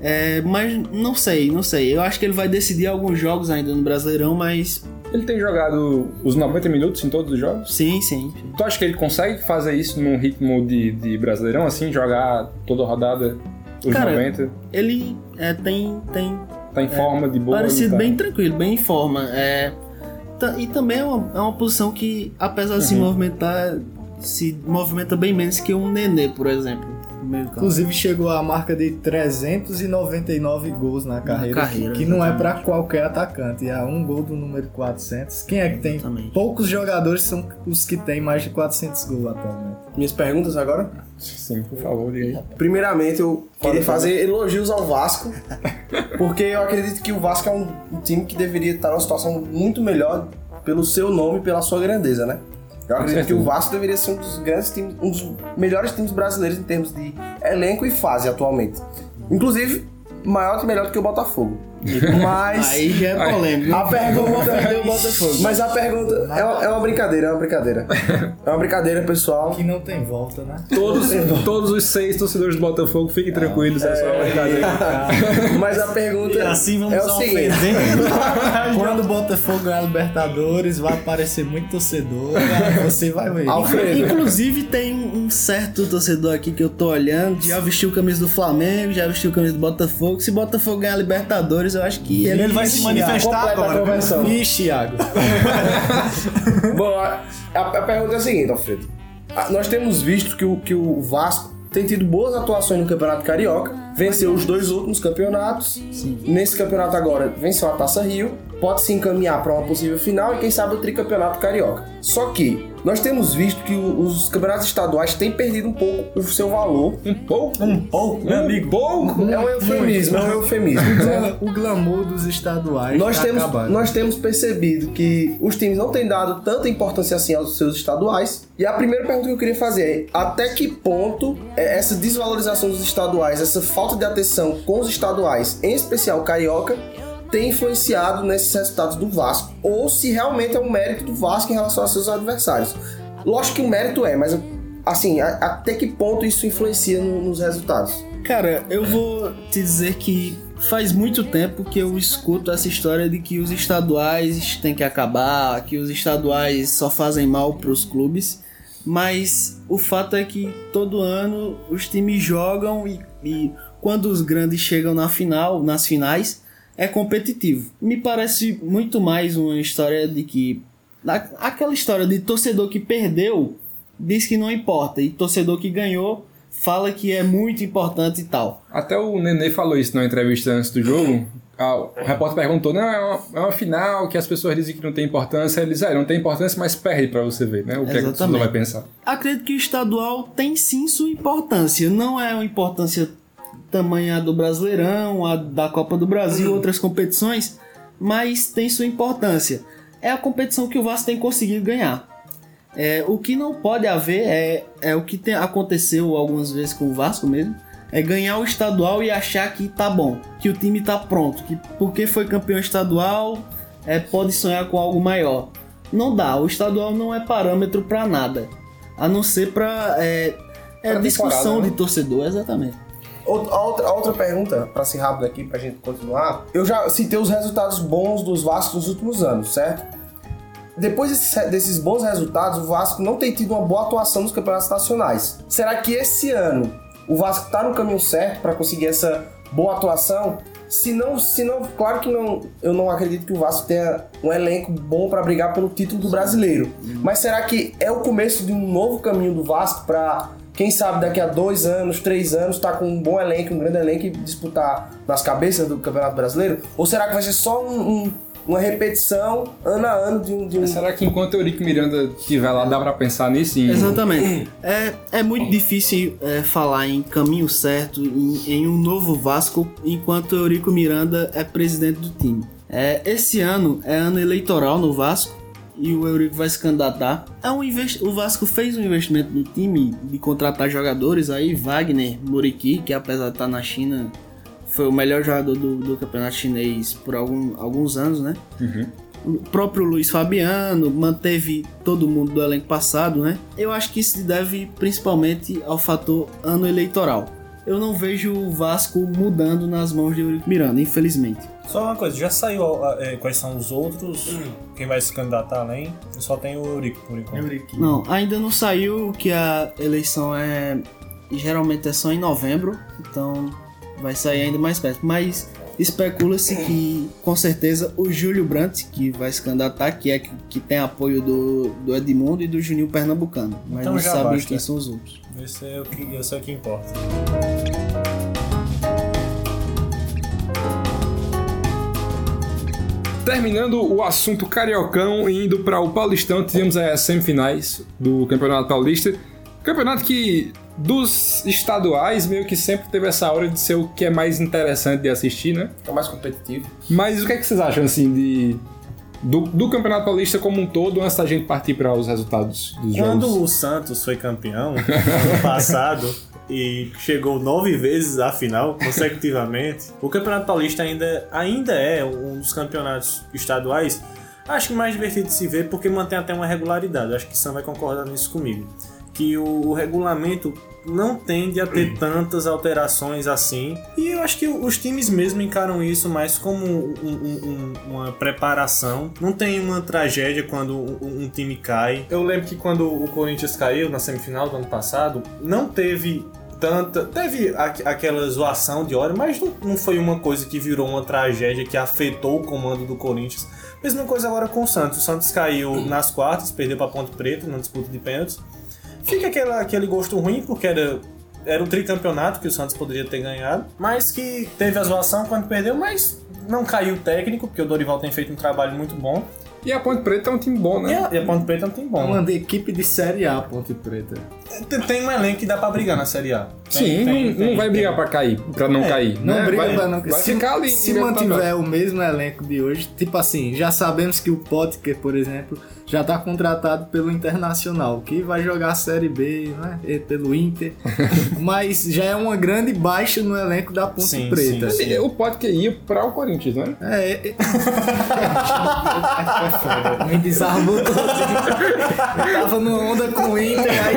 É, mas não sei, não sei. Eu acho que ele vai decidir alguns jogos ainda no Brasileirão, mas Ele tem jogado os 90 minutos em todos os jogos? sim, sim. sim. Tu acha que ele consegue fazer isso num ritmo de, de brasileirão, assim? Jogar toda a rodada os Cara, 90? Ele é, tem, tem Tá em forma de boa? parecido tá? bem tranquilo, bem em forma. É, ta- e também é uma, é uma posição que, apesar de se Uhum. movimentar, se movimenta bem menos que um Nenê, por exemplo. Inclusive chegou a marca de 399 gols na carreira, carreira, que, que não é pra qualquer atacante, é um gol do número 400. Quem é que tem? Exatamente. Poucos jogadores são os que têm mais de 400 gols atualmente. Minhas perguntas agora? Sim, por favor, diga aí. Primeiramente, eu queria fazer elogios ao Vasco, porque eu acredito que o Vasco é um um time que deveria estar numa situação muito melhor pelo seu nome e pela sua grandeza, né? Eu acredito que o Vasco deveria ser um dos grandes times, um dos melhores times brasileiros em termos de elenco e fase atualmente. Inclusive, maior e melhor do que o Botafogo. Mas Aí já é polêmico. a pergunta Perdeu o Botafogo. Mas a pergunta é uma, é uma brincadeira, é uma brincadeira. É uma brincadeira, pessoal. Que não tem volta, né? Todos, todos os seis torcedores do Botafogo, fiquem tranquilos, é, só uma brincadeira. Mas a pergunta E assim vamos é o seguinte. Quando o Botafogo ganhar a Libertadores, vai aparecer muito torcedor, aí você vai ver. Alfredo. Inclusive tem um certo torcedor aqui que eu tô olhando, já vestiu camisa do Flamengo, já vestiu camisa do Botafogo. Se Botafogo ganhar a Libertadores, eu acho que ele, Ele vai se manifestar agora. Ixi, Thiago. Bom, a, a pergunta é a seguinte, Alfredo. Nós temos visto que o, que o Vasco tem tido boas atuações no Campeonato Carioca, venceu os dois últimos campeonatos. Nesse campeonato agora venceu a Taça Rio, pode se encaminhar para uma possível final e quem sabe o tricampeonato carioca. Só que nós temos visto que o- os campeonatos estaduais têm perdido um pouco o seu valor. Um pouco? Um pouco, meu amigo. pouco? É um eufemismo, é um eufemismo. O glamour dos estaduais Nós tá temos, acabando. nós temos percebido que os times não têm dado tanta importância assim aos seus estaduais. E a primeira pergunta que eu queria fazer é: até que ponto é essa desvalorização dos estaduais, essa falta de atenção com os estaduais, em especial carioca, tem influenciado nesses resultados do Vasco? Ou se realmente é um mérito do Vasco em relação aos seus adversários? Lógico que o mérito é, mas assim, a- até que ponto isso influencia no- nos resultados? Cara, eu vou te dizer que faz muito tempo que eu escuto essa história de que os estaduais têm que acabar, que os estaduais só fazem mal pros clubes, mas o fato é que todo ano os times jogam e, e quando os grandes chegam na final, nas finais, é competitivo. Me parece muito mais uma história de que aquela história de torcedor que perdeu diz que não importa e torcedor que ganhou fala que é muito importante e tal. Até o Nenê falou isso na entrevista antes do jogo. Ah, O repórter perguntou: não, é uma, é uma final que as pessoas dizem que não tem importância. Ele diz: é, não tem importância, mas perde pra você ver, né? O que, é que o Exatamente. vai pensar. Acredito que o estadual tem sim sua importância. Não é uma importância tamanha do Brasileirão, a da Copa do Brasil, outras competições, mas tem sua importância. É a competição que o Vasco tem conseguido ganhar. É, o que não pode haver é, é o que tem- aconteceu algumas vezes com o Vasco mesmo. É ganhar o estadual e achar que tá bom, que o time tá pronto, que porque foi campeão estadual é, pode sonhar com algo maior. Não dá, o estadual não é parâmetro pra nada, a não ser pra é, é discussão né? de torcedor, exatamente. Outra, a outra, a outra pergunta, pra ser rápido aqui, pra gente continuar. Eu já citei os resultados bons dos Vasco nos últimos anos, certo? Depois desses, desses bons resultados, o Vasco não tem tido uma boa atuação nos campeonatos nacionais. Será que esse ano o Vasco tá no caminho certo pra conseguir essa boa atuação? Se não, se não, claro que não, eu não acredito que o Vasco tenha um elenco bom pra brigar pelo título do brasileiro. Mas será que é o começo de um novo caminho do Vasco pra quem sabe daqui a dois anos, três anos, tá com um bom elenco, um grande elenco e disputar nas cabeças do Campeonato Brasileiro? Ou será que vai ser só um- um- uma repetição ano a ano de um. De um... Será que enquanto o Eurico Miranda estiver lá, dá pra pensar nisso? Em... Exatamente. É, é muito difícil é, falar em caminho certo, em, em um novo Vasco, enquanto Eurico Miranda é presidente do time. É, esse ano é ano eleitoral no Vasco e o Eurico vai se candidatar. É um investi- o Vasco fez um investimento no time de contratar jogadores aí, Wagner, Muriqui, que apesar de estar na China, foi o melhor jogador do, do campeonato chinês por algum- alguns anos, né? o próprio Luiz Fabiano, manteve todo mundo do elenco passado, né? Eu acho que isso se deve principalmente ao fator ano eleitoral. Eu não vejo o Vasco mudando nas mãos de Eurico Miranda, infelizmente. Só uma coisa, já saiu é, quais são os outros, quem vai se candidatar além? Só tem o Eurico por enquanto. Não, ainda não saiu que a eleição é geralmente é só em novembro, então vai sair ainda mais perto. Mas especula-se que com certeza o Júlio Brandt, que vai se candidatar, que é que, que tem apoio do, do Edmundo e do Juninho Pernambucano. Mas Então não sabe basta. quem são os outros. Esse é o que, esse é o que importa. Terminando o assunto cariocão e indo para o Paulistão, tivemos as semifinais do Campeonato Paulista. Campeonato que dos estaduais meio que sempre teve essa hora de ser o que é mais interessante de assistir, né? É mais competitivo. Mas o que, é que vocês acham assim de do, do Campeonato Paulista como um todo, antes da gente partir para os resultados dos Quando jogos? o Santos foi campeão ano passado e chegou nove vezes à final consecutivamente, o Campeonato Paulista ainda, ainda é um dos campeonatos estaduais. Acho que mais divertido de se ver porque mantém até uma regularidade. Acho que Sam vai concordar nisso comigo. Que o, o regulamento não tende a ter tantas alterações assim. E eu acho que os times mesmo encaram isso mais como um- um- um- uma preparação. Não tem uma tragédia quando um, time cai. Eu lembro que quando o Corinthians caiu na semifinal do ano passado, não teve tanta. Teve aqu- aquela zoação de hora, mas não, não foi uma coisa que virou uma tragédia que afetou o comando do Corinthians. Mesma coisa agora com o Santos. O Santos caiu nas quartas, perdeu para Ponte Preta na disputa de pênaltis. Fica aquela, aquele gosto ruim, porque era, era o tricampeonato que o Santos poderia ter ganhado, mas que teve a zoação quando perdeu, mas não caiu o técnico, porque o Dorival tem feito um trabalho muito bom. E a Ponte Preta é um time bom, E né? a, e a Ponte Preta não tem É bom. uma de equipe de Série A, Ponte Preta. Tem, tem um elenco que dá pra brigar na Série A. Tem- Sim, tem- não, tem- não vai brigar tem. pra cair, pra não cair. Não né? briga vai, pra não vai se, ficar ali. se mantiver o mesmo elenco de hoje, tipo assim, já sabemos que o Potker, por exemplo, já tá contratado pelo Internacional, que vai jogar a Série B, né? e Pelo Inter. mas já é uma grande baixa no elenco da Ponte Sim, Preta. sim, O Potker ia para o Corinthians, né? É, é, é. é me desarmou todo. Eu tava numa onda com o Inter, aí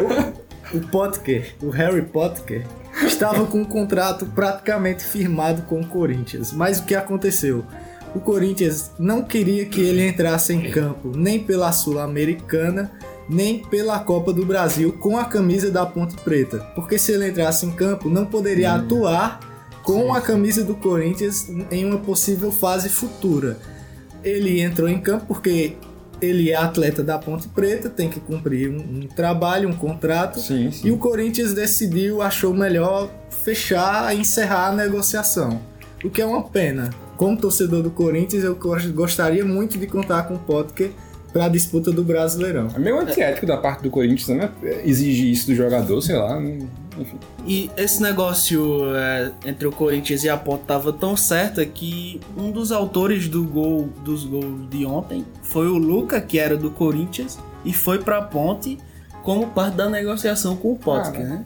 o, o Potker, o Harry Potker, estava com um contrato praticamente firmado com o Corinthians. Mas o que aconteceu? O Corinthians não queria que ele entrasse em campo nem pela Sul-Americana, nem pela Copa do Brasil com a camisa da Ponte Preta. Porque se ele entrasse em campo, não poderia atuar com a camisa do Corinthians em uma possível fase futura. Ele entrou em campo porque ele é atleta da Ponte Preta, tem que cumprir um, um trabalho, um contrato. Sim, sim. E o Corinthians decidiu, achou melhor fechar e encerrar a negociação. O que é uma pena. Como torcedor do Corinthians, eu gos- gostaria muito de contar com o Potker para a disputa do Brasileirão. É meio antiético da parte do Corinthians, né? Exigir isso do jogador, sei lá. Enfim. E esse negócio é, entre o Corinthians e a Ponte tava tão certo que um dos autores do gol dos gols de ontem foi o Luca, que era do Corinthians, e foi pra Ponte como parte da negociação com o Potker, Cara. né?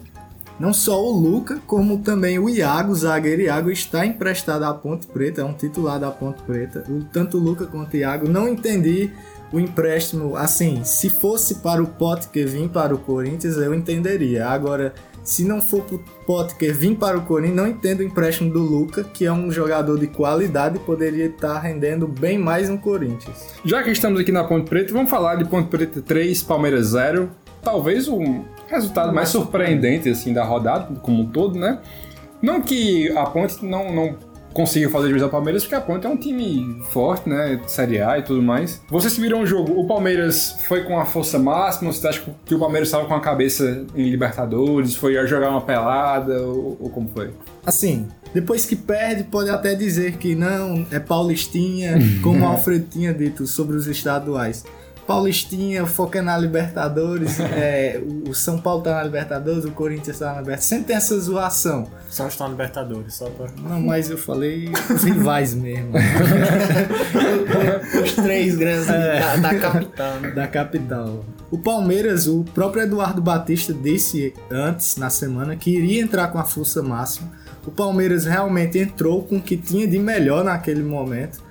Não só o Luca, como também o Iago, o zagueiro Iago, está emprestado à Ponte Preta, é um titular da Ponte Preta. O- Tanto o Luca quanto o Iago. Não entendi o empréstimo. Assim, se fosse para o Potker vir para o Corinthians, eu entenderia. Agora, se não for para o Potker vir para o Corinthians, não entendo o empréstimo do Luca, que é um jogador de qualidade e poderia estar rendendo bem mais no Corinthians. Já que estamos aqui na Ponte Preta, vamos falar de Ponte Preta 3, Palmeiras 0. Talvez o resultado mais surpreendente assim da rodada como um todo, né? Não que a Ponte não, não conseguiu fazer divisão ao Palmeiras, porque a Ponte é um time forte, né? Série A e tudo mais. Vocês viram o jogo, o Palmeiras foi com a força máxima, você acha que o Palmeiras estava com a cabeça em Libertadores, foi a jogar uma pelada, ou, ou como foi? Assim, depois que perde, pode até dizer que não, é paulistinha, como o Alfredo tinha dito sobre os estaduais. Paulistinha, foca na Libertadores, é, o São Paulo tá na Libertadores, o Corinthians tá na Libertadores. Sempre tem essa zoação. Só estão na Libertadores, só pra. Não, mas eu falei os rivais mesmo. Os três grandes da, da capital, né? da capital. O Palmeiras, o próprio Eduardo Batista disse antes, na semana, que iria entrar com a força máxima. o Palmeiras realmente entrou com o que tinha de melhor naquele momento.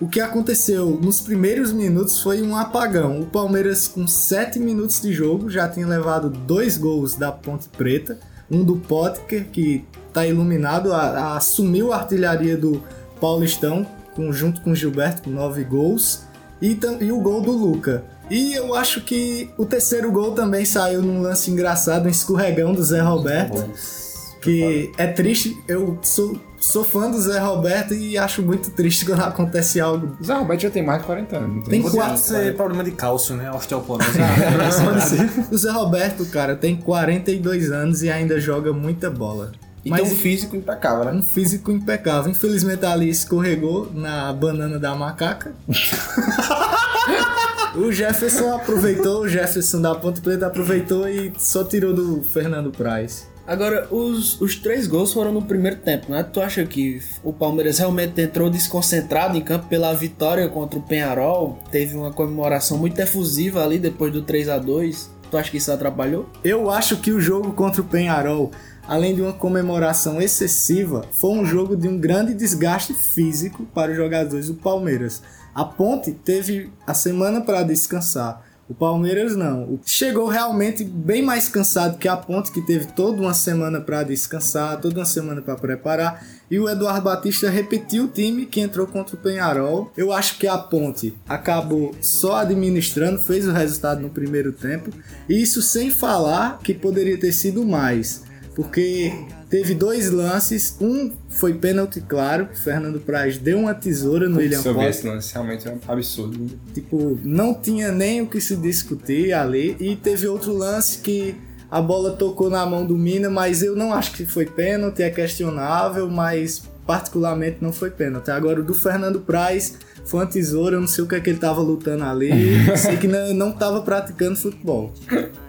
O que aconteceu nos primeiros minutos foi um apagão. O Palmeiras, com 7 minutos de jogo, já tinha levado dois gols da Ponte Preta. Um do Potker, que está iluminado, a, a- assumiu a artilharia do Paulistão, com- junto com o Gilberto, com 9 gols. E, e o gol do Luca. E eu acho que o terceiro gol também saiu num lance engraçado, um escorregão do Zé Roberto. Que é triste, eu sou, sou fã do Zé Roberto e acho muito triste quando acontece algo. Zé Roberto já tem mais de 40 anos. não Tem Pode quatro. ser problema de cálcio, né? Osteoporose. O Zé Roberto, cara, tem 42 anos e ainda joga muita bola. E Mas tem um físico impecável, né? um físico impecável. Infelizmente ali escorregou na banana da macaca. o Jefferson aproveitou, o Jefferson da Ponte Preta aproveitou e só tirou do Fernando Praz. Agora, os, os três gols foram no primeiro tempo, né? Tu acha que o Palmeiras realmente entrou desconcentrado em campo pela vitória contra o Penharol? Teve uma comemoração muito efusiva ali depois do 3 a 2 Tu acha que isso atrapalhou? Eu acho que o jogo contra o Penharol, além de uma comemoração excessiva, foi um jogo de um grande desgaste físico para os jogadores do Palmeiras. A Ponte teve a semana para descansar. O Palmeiras não. Chegou realmente bem mais cansado que a Ponte, que teve toda uma semana para descansar, toda uma semana para preparar. E o Eduardo Batista repetiu o time que entrou contra o Penharol. Eu acho que a Ponte acabou só administrando, fez o resultado no primeiro tempo. E isso sem falar que poderia ter sido mais. Porque teve dois lances, um foi pênalti claro, o Fernando Praz deu uma tesoura no William eu ver Potker. esse lance, realmente é um absurdo. Tipo, não tinha nem o que se discutir ali. E teve outro lance que a bola tocou na mão do Mina, mas eu não acho que foi pênalti, é questionável, mas particularmente não foi pênalti. Agora o do Fernando Praz foi uma tesoura, eu não sei o que é que ele tava lutando ali. sei que não, não tava praticando futebol.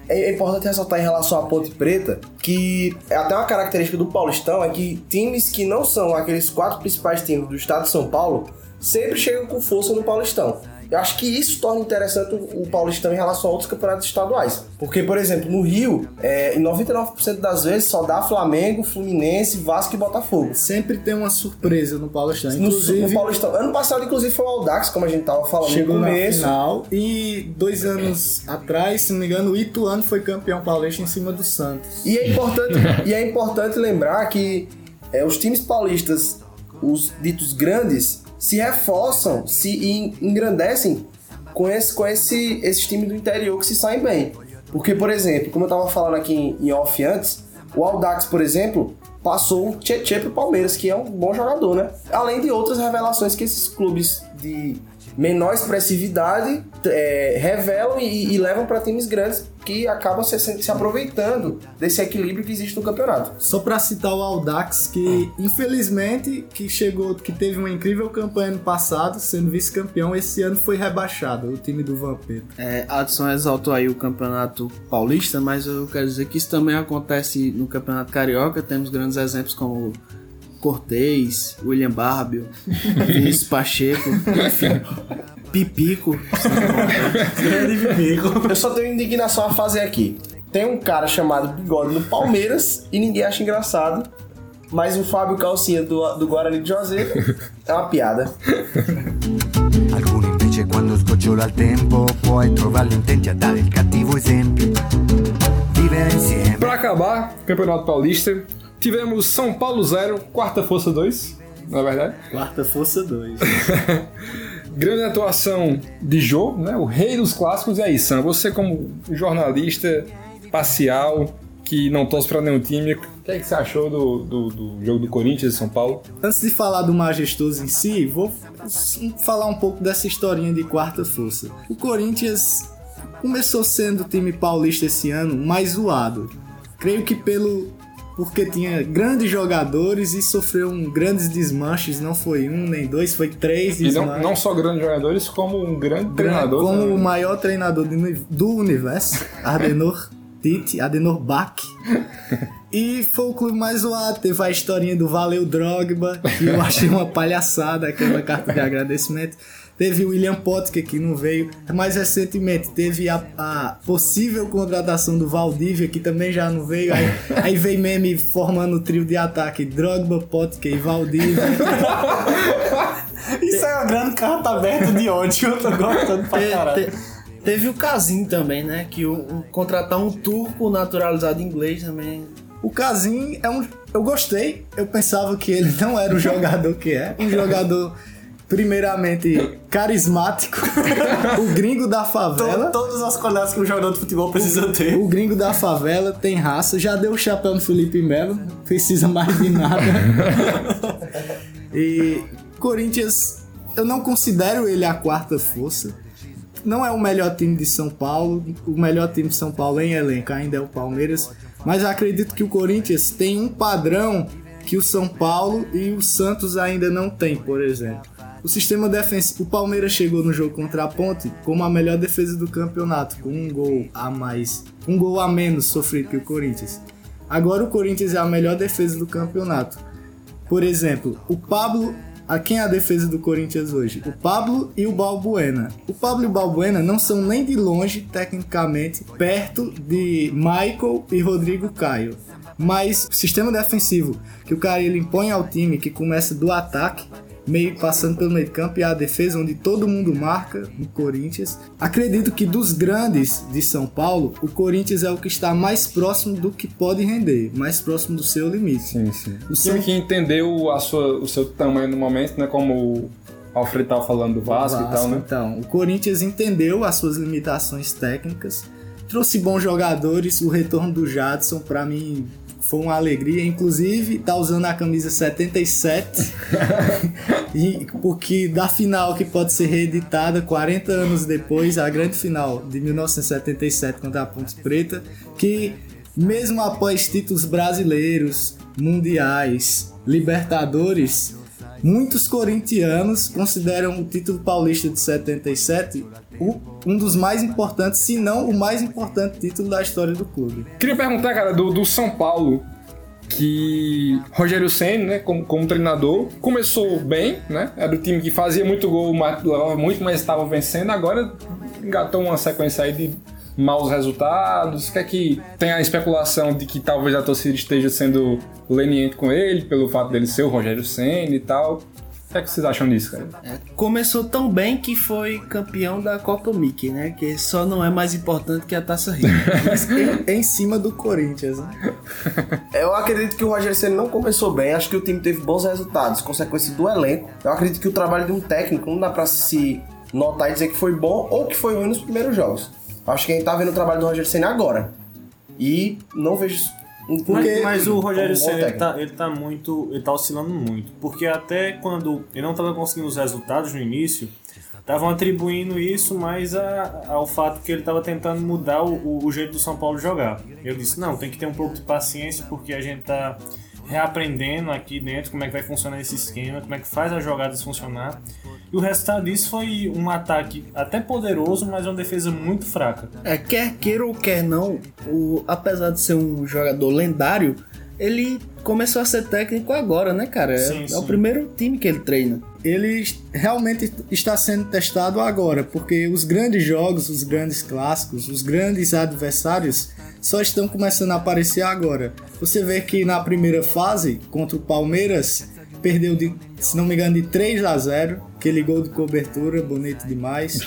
É importante ressaltar em relação à Ponte Preta que é até uma característica do Paulistão é que times que não são aqueles quatro principais times do estado de São Paulo sempre chegam com força no Paulistão. Eu acho que isso torna interessante o Paulistão em relação a outros campeonatos estaduais. Porque, por exemplo, no Rio, é, em 99% das vezes só dá Flamengo, Fluminense, Vasco e Botafogo. Sempre tem uma surpresa no Paulistão. No, Inclusive, no Paulistão. Ano passado, inclusive, foi o Audax, como a gente tava falando chegou no na começo. final. E dois anos atrás, se não me engano, o Ituano foi campeão paulista em cima do Santos. E é importante, e é importante lembrar que é, os times paulistas, os ditos grandes, se reforçam, se en- engrandecem com, esse, com esse, esses times do interior que se saem bem. Porque, por exemplo, como eu tava falando aqui em, em off antes, o Audax, por exemplo, passou o Tietchan pro Palmeiras, que é um bom jogador, né? Além de outras revelações que esses clubes de menor expressividade é, revelam e, e levam para times grandes que acabam se, se aproveitando desse equilíbrio que existe no campeonato. Só pra citar o Audax, que infelizmente que chegou, que teve uma incrível campanha no passado, sendo vice-campeão, esse ano foi rebaixado, o time do Vampeta. É, Adson exaltou aí o campeonato paulista, mas eu quero dizer que isso também acontece no campeonato carioca. Temos grandes exemplos como Cortez, William Barbio, Vinícius Pacheco, enfim, Pipico. Eu só tenho indignação a fazer aqui. Tem um cara chamado Bigode no Palmeiras e ninguém acha engraçado. Mas o Fábio Calcinha do, do Guarani de Juazeiro é uma piada. Alcuni invece quando tempo Puoi trovarli intenti a dare il cattivo esempio Vivere insieme Pra acabar, Campeonato Paulista, tivemos São Paulo 0, Quarta Força 2, na verdade. Quarta Força 2. Grande atuação de Jô, né? O rei dos clássicos. E aí, Sam, você como jornalista parcial, que não torce pra nenhum time, o que, é que você achou do, do, do jogo do Corinthians e São Paulo? Antes de falar do Majestoso em si, vou falar um pouco dessa historinha de quarta força. O Corinthians começou sendo o time paulista esse ano mais zoado. Creio que pelo porque tinha grandes jogadores e sofreu um grandes desmanches, não foi um nem dois, foi três E não, não só grandes jogadores, como um grande treinador. como também. o maior treinador do universo, Adenor Tite, Adenor Bach. E foi o clube mais zoado. Teve a historinha do Valeu Drogba, que eu achei uma palhaçada, aquela carta de agradecimento. Teve o William Potker, que não veio. Mais recentemente, teve a, a possível contratação do Valdívia, que também já não veio. Aí, aí veio meme formando o trio de ataque: Drogba, Potker e Valdívia. Isso é uma grande carta aberta de ódio, eu tô gostando pra caralho. te- teve o Casim também, né? Que o, o- contratar um turco naturalizado inglês também. O Casim é um. Eu gostei. Eu pensava que ele não era o jogador que é. Um jogador, primeiramente, carismático. o gringo da favela. To- Todas as qualidades que um jogador de futebol precisa ter. O gringo da favela tem raça, já deu o chapéu no Felipe Melo, precisa mais de nada. e Corinthians, eu não considero ele a quarta força. Não é o melhor time de São Paulo, o melhor time de São Paulo em elenco ainda é o Palmeiras, mas eu acredito que o Corinthians tem um padrão que o São Paulo e o Santos ainda não têm, por exemplo. O sistema defensivo. O Palmeiras chegou no jogo contra a Ponte como a melhor defesa do campeonato, com um gol a mais, um gol a menos sofrido que o Corinthians. Agora o Corinthians é a melhor defesa do campeonato. Por exemplo, o Pablo. A quem é a defesa do Corinthians hoje? O Pablo e o Balbuena. O Pablo e o Balbuena não são nem de longe, tecnicamente, perto de Michael e Rodrigo Caio. Mas o sistema defensivo que o cara ele impõe ao time, que começa do ataque, meio passando pelo meio de campo e a defesa, onde todo mundo marca no Corinthians. Acredito que dos grandes de São Paulo, o Corinthians é o que está mais próximo do que pode render, mais próximo do seu limite. Sim, sim. O São- time que entendeu a sua, o seu tamanho no momento, né? Como o Alfredo tava falando do Vasco, e tal, né? Então, o Corinthians entendeu as suas limitações técnicas, trouxe bons jogadores, o retorno do Jadson pra mim foi uma alegria, inclusive tá usando a camisa 77, e porque da final que pode ser reeditada 40 anos depois, a grande final de 1977 contra a Ponte Preta, que mesmo após títulos brasileiros, mundiais, Libertadores, Muitos corintianos consideram o título paulista de 77 o- um dos mais importantes, se não o mais importante título da história do clube. Queria perguntar, cara, do, do São Paulo, que Rogério Senna, né, como, como treinador, começou bem, né? Era o time que fazia muito gol, levava muito, mas estava vencendo. Agora engatou uma sequência aí de maus resultados. Quer que tem a especulação de que talvez a torcida esteja sendo leniente com ele, pelo fato dele ser o Rogério Senna e tal. O que, é que vocês acham disso, cara? Começou tão bem que foi campeão da Copa Mickey, né? Que só não é mais importante que a Taça Rio. em, em cima do Corinthians, né? Eu acredito que o Rogério Senna não começou bem, acho que o time teve bons resultados, consequência do elenco. Eu acredito que o trabalho de um técnico não dá pra se notar e dizer que foi bom ou que foi ruim nos primeiros jogos. Acho que a gente tá vendo o trabalho do Rogério Senna agora. E não vejo um Mas, mas o Rogério bom Senna ele tá, ele tá muito. Ele tá oscilando muito. Porque até quando ele não tava conseguindo os resultados no início, estavam atribuindo isso mais a- ao fato que ele tava tentando mudar o, o- o jeito do São Paulo jogar. Eu disse, não, tem que ter um pouco de paciência porque a gente tá reaprendendo aqui dentro como é que vai funcionar esse esquema, como é que faz as jogadas funcionar. E o resultado disso foi um ataque até poderoso, mas uma defesa muito fraca. É, quer queira ou quer não, o, apesar de ser um jogador lendário, ele começou a ser técnico agora, né, cara? É, Sim, é sim. o primeiro time que ele treina. Ele realmente está sendo testado agora, porque os grandes jogos, os grandes clássicos, os grandes adversários só estão começando a aparecer agora. Você vê que na primeira fase, contra o Palmeiras, perdeu de, se não me engano, de 3 a 0, aquele gol de cobertura, bonito demais.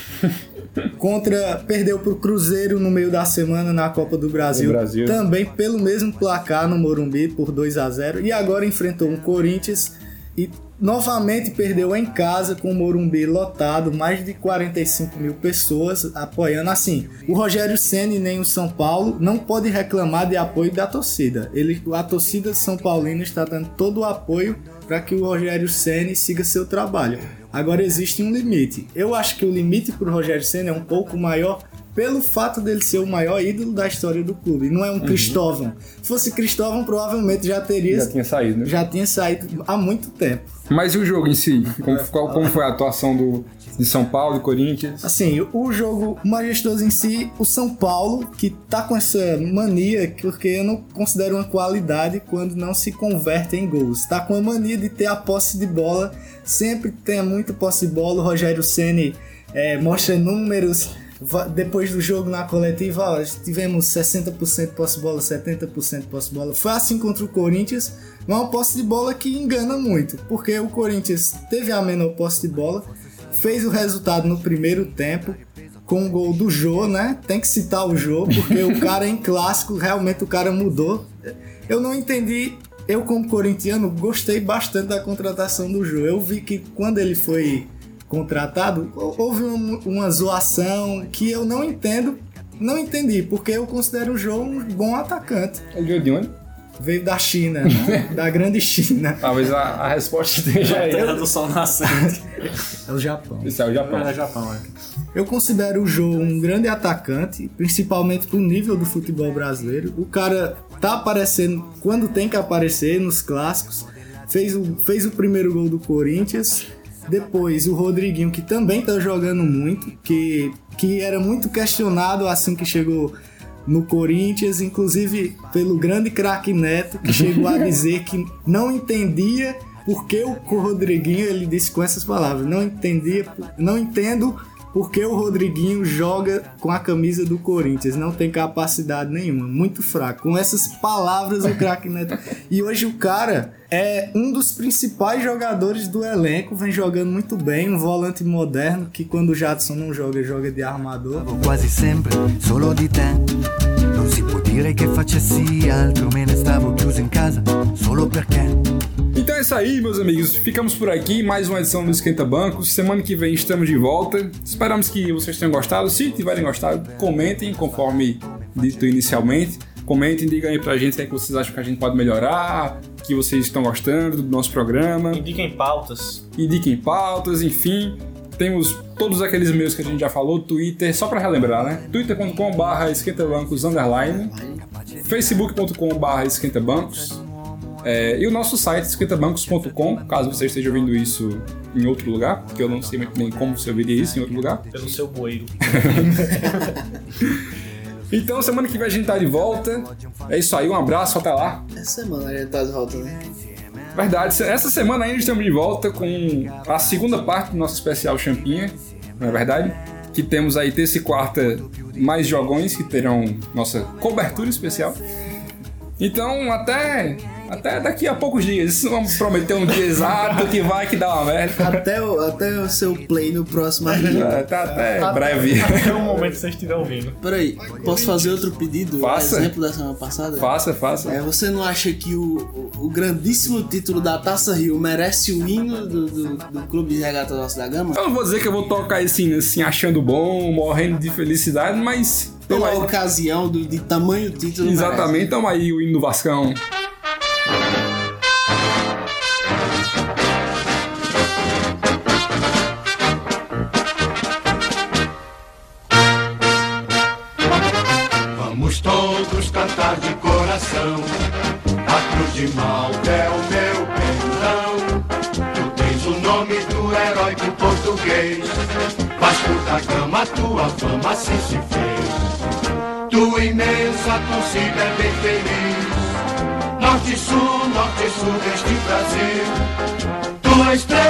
Contra, perdeu pro Cruzeiro no meio da semana na Copa do Brasil, Brasil. também pelo mesmo placar no Morumbi por 2 a 0 e agora enfrentou um Corinthians e novamente perdeu em casa com o Morumbi lotado, mais de 45 mil pessoas apoiando. Assim, o Rogério Ceni nem o São Paulo não pode reclamar de apoio da torcida. Ele, a torcida São Paulina está dando todo o apoio para que o Rogério Ceni siga seu trabalho. Agora existe um limite. Eu acho que o limite para o Rogério Ceni é um pouco maior pelo fato dele ser o maior ídolo da história do clube. Não é um Cristóvão. Se fosse Cristóvão, provavelmente já teria. Já tinha saído, né? já tinha saído há muito tempo. Mas e o jogo em si? Como, qual- como foi a atuação do, de São Paulo e Corinthians? Assim, o jogo majestoso em si, o São Paulo, que tá com essa mania, porque eu não considero uma qualidade quando não se converte em gols. Tá com a mania de ter a posse de bola, sempre tem muita posse de bola. O Rogério Ceni é, mostra números. Depois do jogo na coletiva, ó, tivemos 60% posse de bola, 70% posse de bola. Foi assim contra o Corinthians, mas uma posse de bola que engana muito, porque o Corinthians teve a menor posse de bola, fez o resultado no primeiro tempo com o gol do Jô, né? Tem que citar o Jô, porque o cara em clássico, realmente o cara mudou. Eu não entendi, eu como corintiano gostei bastante da contratação do Jô. Eu vi que quando ele foi contratado, houve uma, uma zoação que eu não entendo, não entendi, porque eu considero o Jô um bom atacante. Ele veio de onde? Veio da China, né? da grande China. Talvez a, a resposta esteja aí. Terra do sol nascente. É o Japão. Esse é o Japão. É Japão, é. Eu considero o Jô um grande atacante, principalmente pro nível do futebol brasileiro. O cara tá aparecendo quando tem que aparecer nos clássicos. Fez o, fez o primeiro gol do Corinthians. Depois o Rodriguinho, que também tá jogando muito, que, que era muito questionado assim que chegou no Corinthians, inclusive pelo grande craque Neto, que chegou a dizer que não entendia porque o Rodriguinho, ele disse com essas palavras, não entendia, não entendo porque o Rodriguinho joga com a camisa do Corinthians, não tem capacidade nenhuma, muito fraco. Com essas palavras o craque Neto. E hoje o cara é um dos principais jogadores do elenco, vem jogando muito bem, um volante moderno que quando o Jadson não joga, joga de armador. quasi sempre solo di te. Non si può dire che facessi altro, me ne stavo chiuso in casa solo perché. Então é isso aí, meus amigos. Ficamos por aqui. Mais uma edição do Esquenta Bancos. Semana que vem estamos de volta. Esperamos que vocês tenham gostado. Se tiverem gostado, comentem conforme dito inicialmente. Comentem, digam aí pra gente o que, é que vocês acham que a gente pode melhorar, que vocês estão gostando do nosso programa. Indiquem pautas. Indiquem pautas, enfim. Temos todos aqueles meios que a gente já falou, Twitter, só pra relembrar, né? twitter.com.br esquentabancos, underline, facebook.com.br esquentabancos, é, e o nosso site, esquentabancos.com, caso você esteja ouvindo isso em outro lugar, porque eu não sei muito bem como você ouviria isso em outro lugar. Pelo seu bueiro. Então, semana que vem a gente tá de volta. É isso aí, um abraço, até lá. Essa semana a gente tá de volta, né? Verdade, essa semana ainda estamos de volta com a segunda parte do nosso especial Champinha, não é verdade? Que temos aí terça e quarta mais jogões que terão nossa cobertura especial. Então, até, até daqui a poucos dias. Vamos prometer um dia exato que vai que dá uma merda. Até o, até o seu play no próximo arquivo. Até, até breve. Até o momento que você estiver ouvindo. Peraí, posso fazer outro pedido? Faça. Exemplo da semana passada? Faça, faça. É, você não acha que o, o, grandíssimo título da Taça Rio merece o hino do, do, do Clube de Regata Nossa da Gama? Eu não vou dizer que eu vou tocar esse hino assim, achando bom, morrendo de felicidade, mas. Pela aí. ocasião do, de tamanho título Exatamente, tamo aí o hino do Vascão. Vamos todos cantar de coração. A cruz de Malta é o meu pendão. Tu tens o nome do heróico português. Vasco da Gama, tua fama assim se fez. Tua imensa torcida é bem feliz. Norte sul, norte e sul deste Brasil. Tua estrela